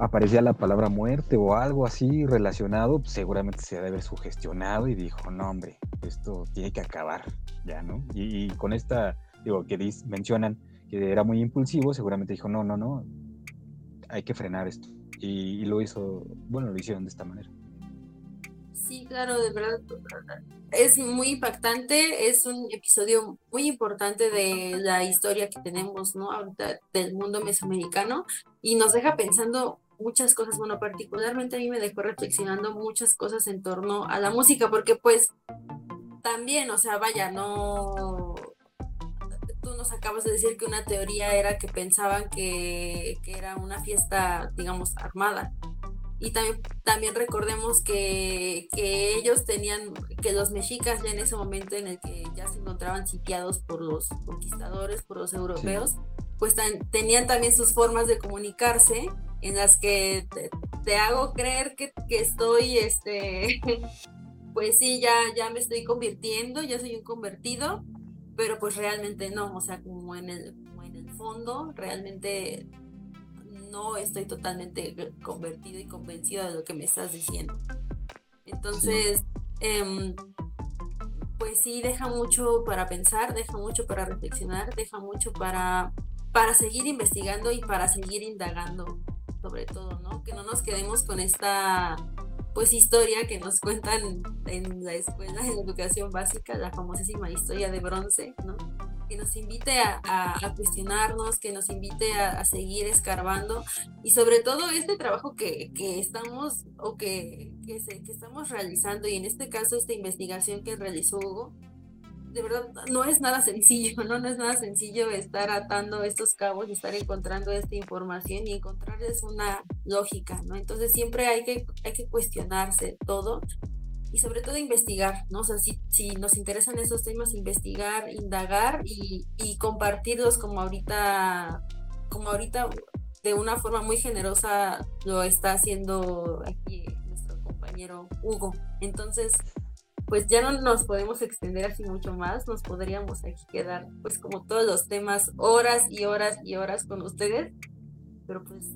aparecía la palabra muerte o algo así relacionado, pues, seguramente se debe haber sugestionado y dijo, no hombre, esto tiene que acabar, ya, ¿no? Y, con esta, digo, que mencionan que era muy impulsivo, seguramente dijo, no, no, no, hay que frenar esto. Y, lo hizo, bueno, lo hicieron de esta manera. Sí, claro, de verdad, es muy impactante, es un episodio muy importante de la historia que tenemos, ¿no? Ahorita del mundo mesoamericano y nos deja pensando muchas cosas, bueno, particularmente a mí me dejó reflexionando muchas cosas en torno a la música, porque pues también, o sea, vaya, no, tú nos acabas de decir que una teoría era que pensaban que, era una fiesta, digamos, armada. Y también, también recordemos que, que, ellos tenían, que los mexicas ya en ese momento en el que ya se encontraban sitiados por los conquistadores, por los europeos, pues tenían también sus formas de comunicarse en las que te, hago creer que, estoy, este, (laughs) pues sí, ya, ya me estoy convirtiendo, ya soy un convertido, pero pues realmente no, o sea, como en el, en el fondo, realmente no estoy totalmente convertido y convencido de lo que me estás diciendo. Entonces, em, pues sí, deja mucho para pensar, deja mucho para reflexionar, deja mucho para, para seguir investigando y para seguir indagando sobre todo, ¿no? Que no nos quedemos con esta pues historia que nos cuentan en la escuela, la educación básica, la famosísima historia de bronce, ¿no? que nos invite a, cuestionarnos, que nos invite a, seguir escarbando y sobre todo este trabajo que, estamos o que, que, que estamos realizando y en este caso esta investigación que realizó Hugo, de verdad no es nada sencillo, (laughs) ¿no? No es nada sencillo estar atando estos cabos estar encontrando esta información y encontrarles una lógica, ¿no? Entonces siempre hay que, hay que cuestionarse todo y sobre todo investigar, ¿no? Si, si nos interesan esos temas, investigar, indagar y, y compartirlos como ahorita, como ahorita de una forma muy generosa lo está haciendo aquí nuestro compañero Hugo. Entonces, pues ya no nos podemos extender así mucho más, nos podríamos aquí quedar pues como todos los temas horas y horas y horas con ustedes, pero pues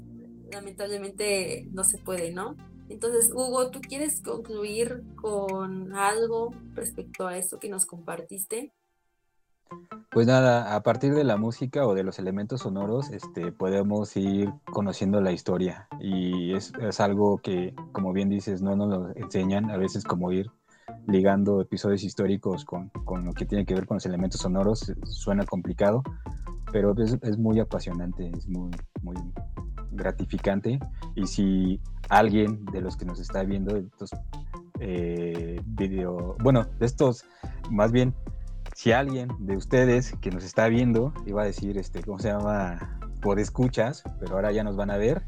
lamentablemente no se puede, ¿no? Entonces, Hugo, ¿tú quieres concluir con algo respecto a esto que nos compartiste? Pues nada, a partir de la música o de los elementos sonoros, este, podemos ir conociendo la historia y es, es algo que, como bien dices, no nos lo enseñan, a veces como ir ligando episodios históricos con, con, lo que tiene que ver con los elementos sonoros suena complicado, pero es, es, muy apasionante, es muy, muy gratificante. Y si alguien de los que nos está viendo estos eh, video, bueno, de estos, más bien, si alguien de ustedes que nos está viendo, iba a decir, este, ¿cómo se llama? Por escuchas, pero ahora ya nos van a ver,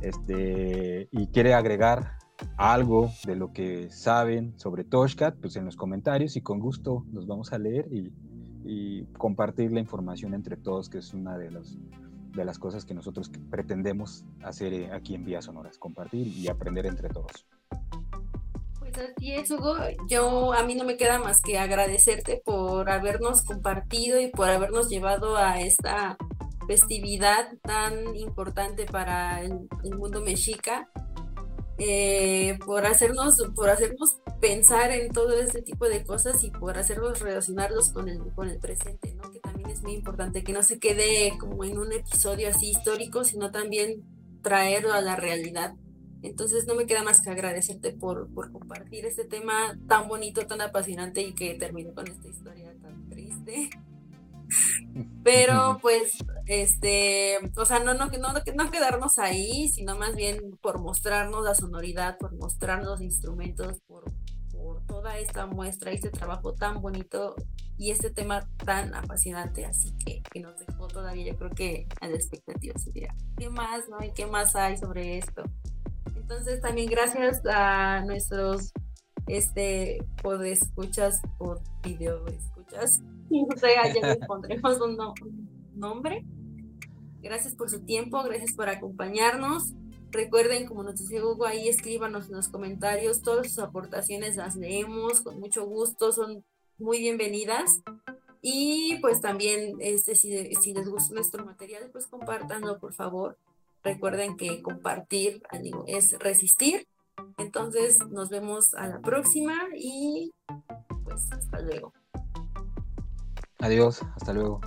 este, y quiere agregar algo de lo que saben sobre Toshcat, pues en los comentarios y con gusto los vamos a leer y, compartir la información entre todos, que es una de, los, de las cosas que nosotros pretendemos hacer eh, aquí en Vías Sonoras, compartir y aprender entre todos. Pues así es, Hugo. Yo a mí no me queda más que agradecerte por habernos compartido y por habernos llevado a esta festividad tan importante para el, el mundo mexica eh, por hacernos, por hacernos pensar en todo este tipo de cosas y por hacernos relacionarlos con el, con el presente, ¿no? Que también es muy importante, que no se quede como en un episodio así histórico, sino también traerlo a la realidad. Entonces no me queda más que agradecerte por, por compartir este tema tan bonito, tan apasionante y que terminó con esta historia tan triste. (laughs) Pero pues, este, o sea, no, no, no, no quedarnos ahí, sino más bien por mostrarnos la sonoridad, por mostrarnos los instrumentos, por, por toda esta muestra y este trabajo tan bonito y este tema tan apasionante, así que, que nos dejó todavía, yo creo que a la expectativa sería, ¿qué más, no? ¿Y qué más hay sobre esto? Entonces también gracias a nuestros este escuchas por video escuchas (laughs) o sea, ya les pondremos un. Gracias por su tiempo, gracias por acompañarnos. Recuerden, como nos dice Hugo, ahí escríbanos en los comentarios, todas sus aportaciones las leemos con mucho gusto, son muy bienvenidas. Y pues también, este, si, les gusta nuestro material, pues compártanlo, por favor. Recuerden que compartir es resistir. Entonces, nos vemos a la próxima y pues hasta luego. Adiós, hasta luego.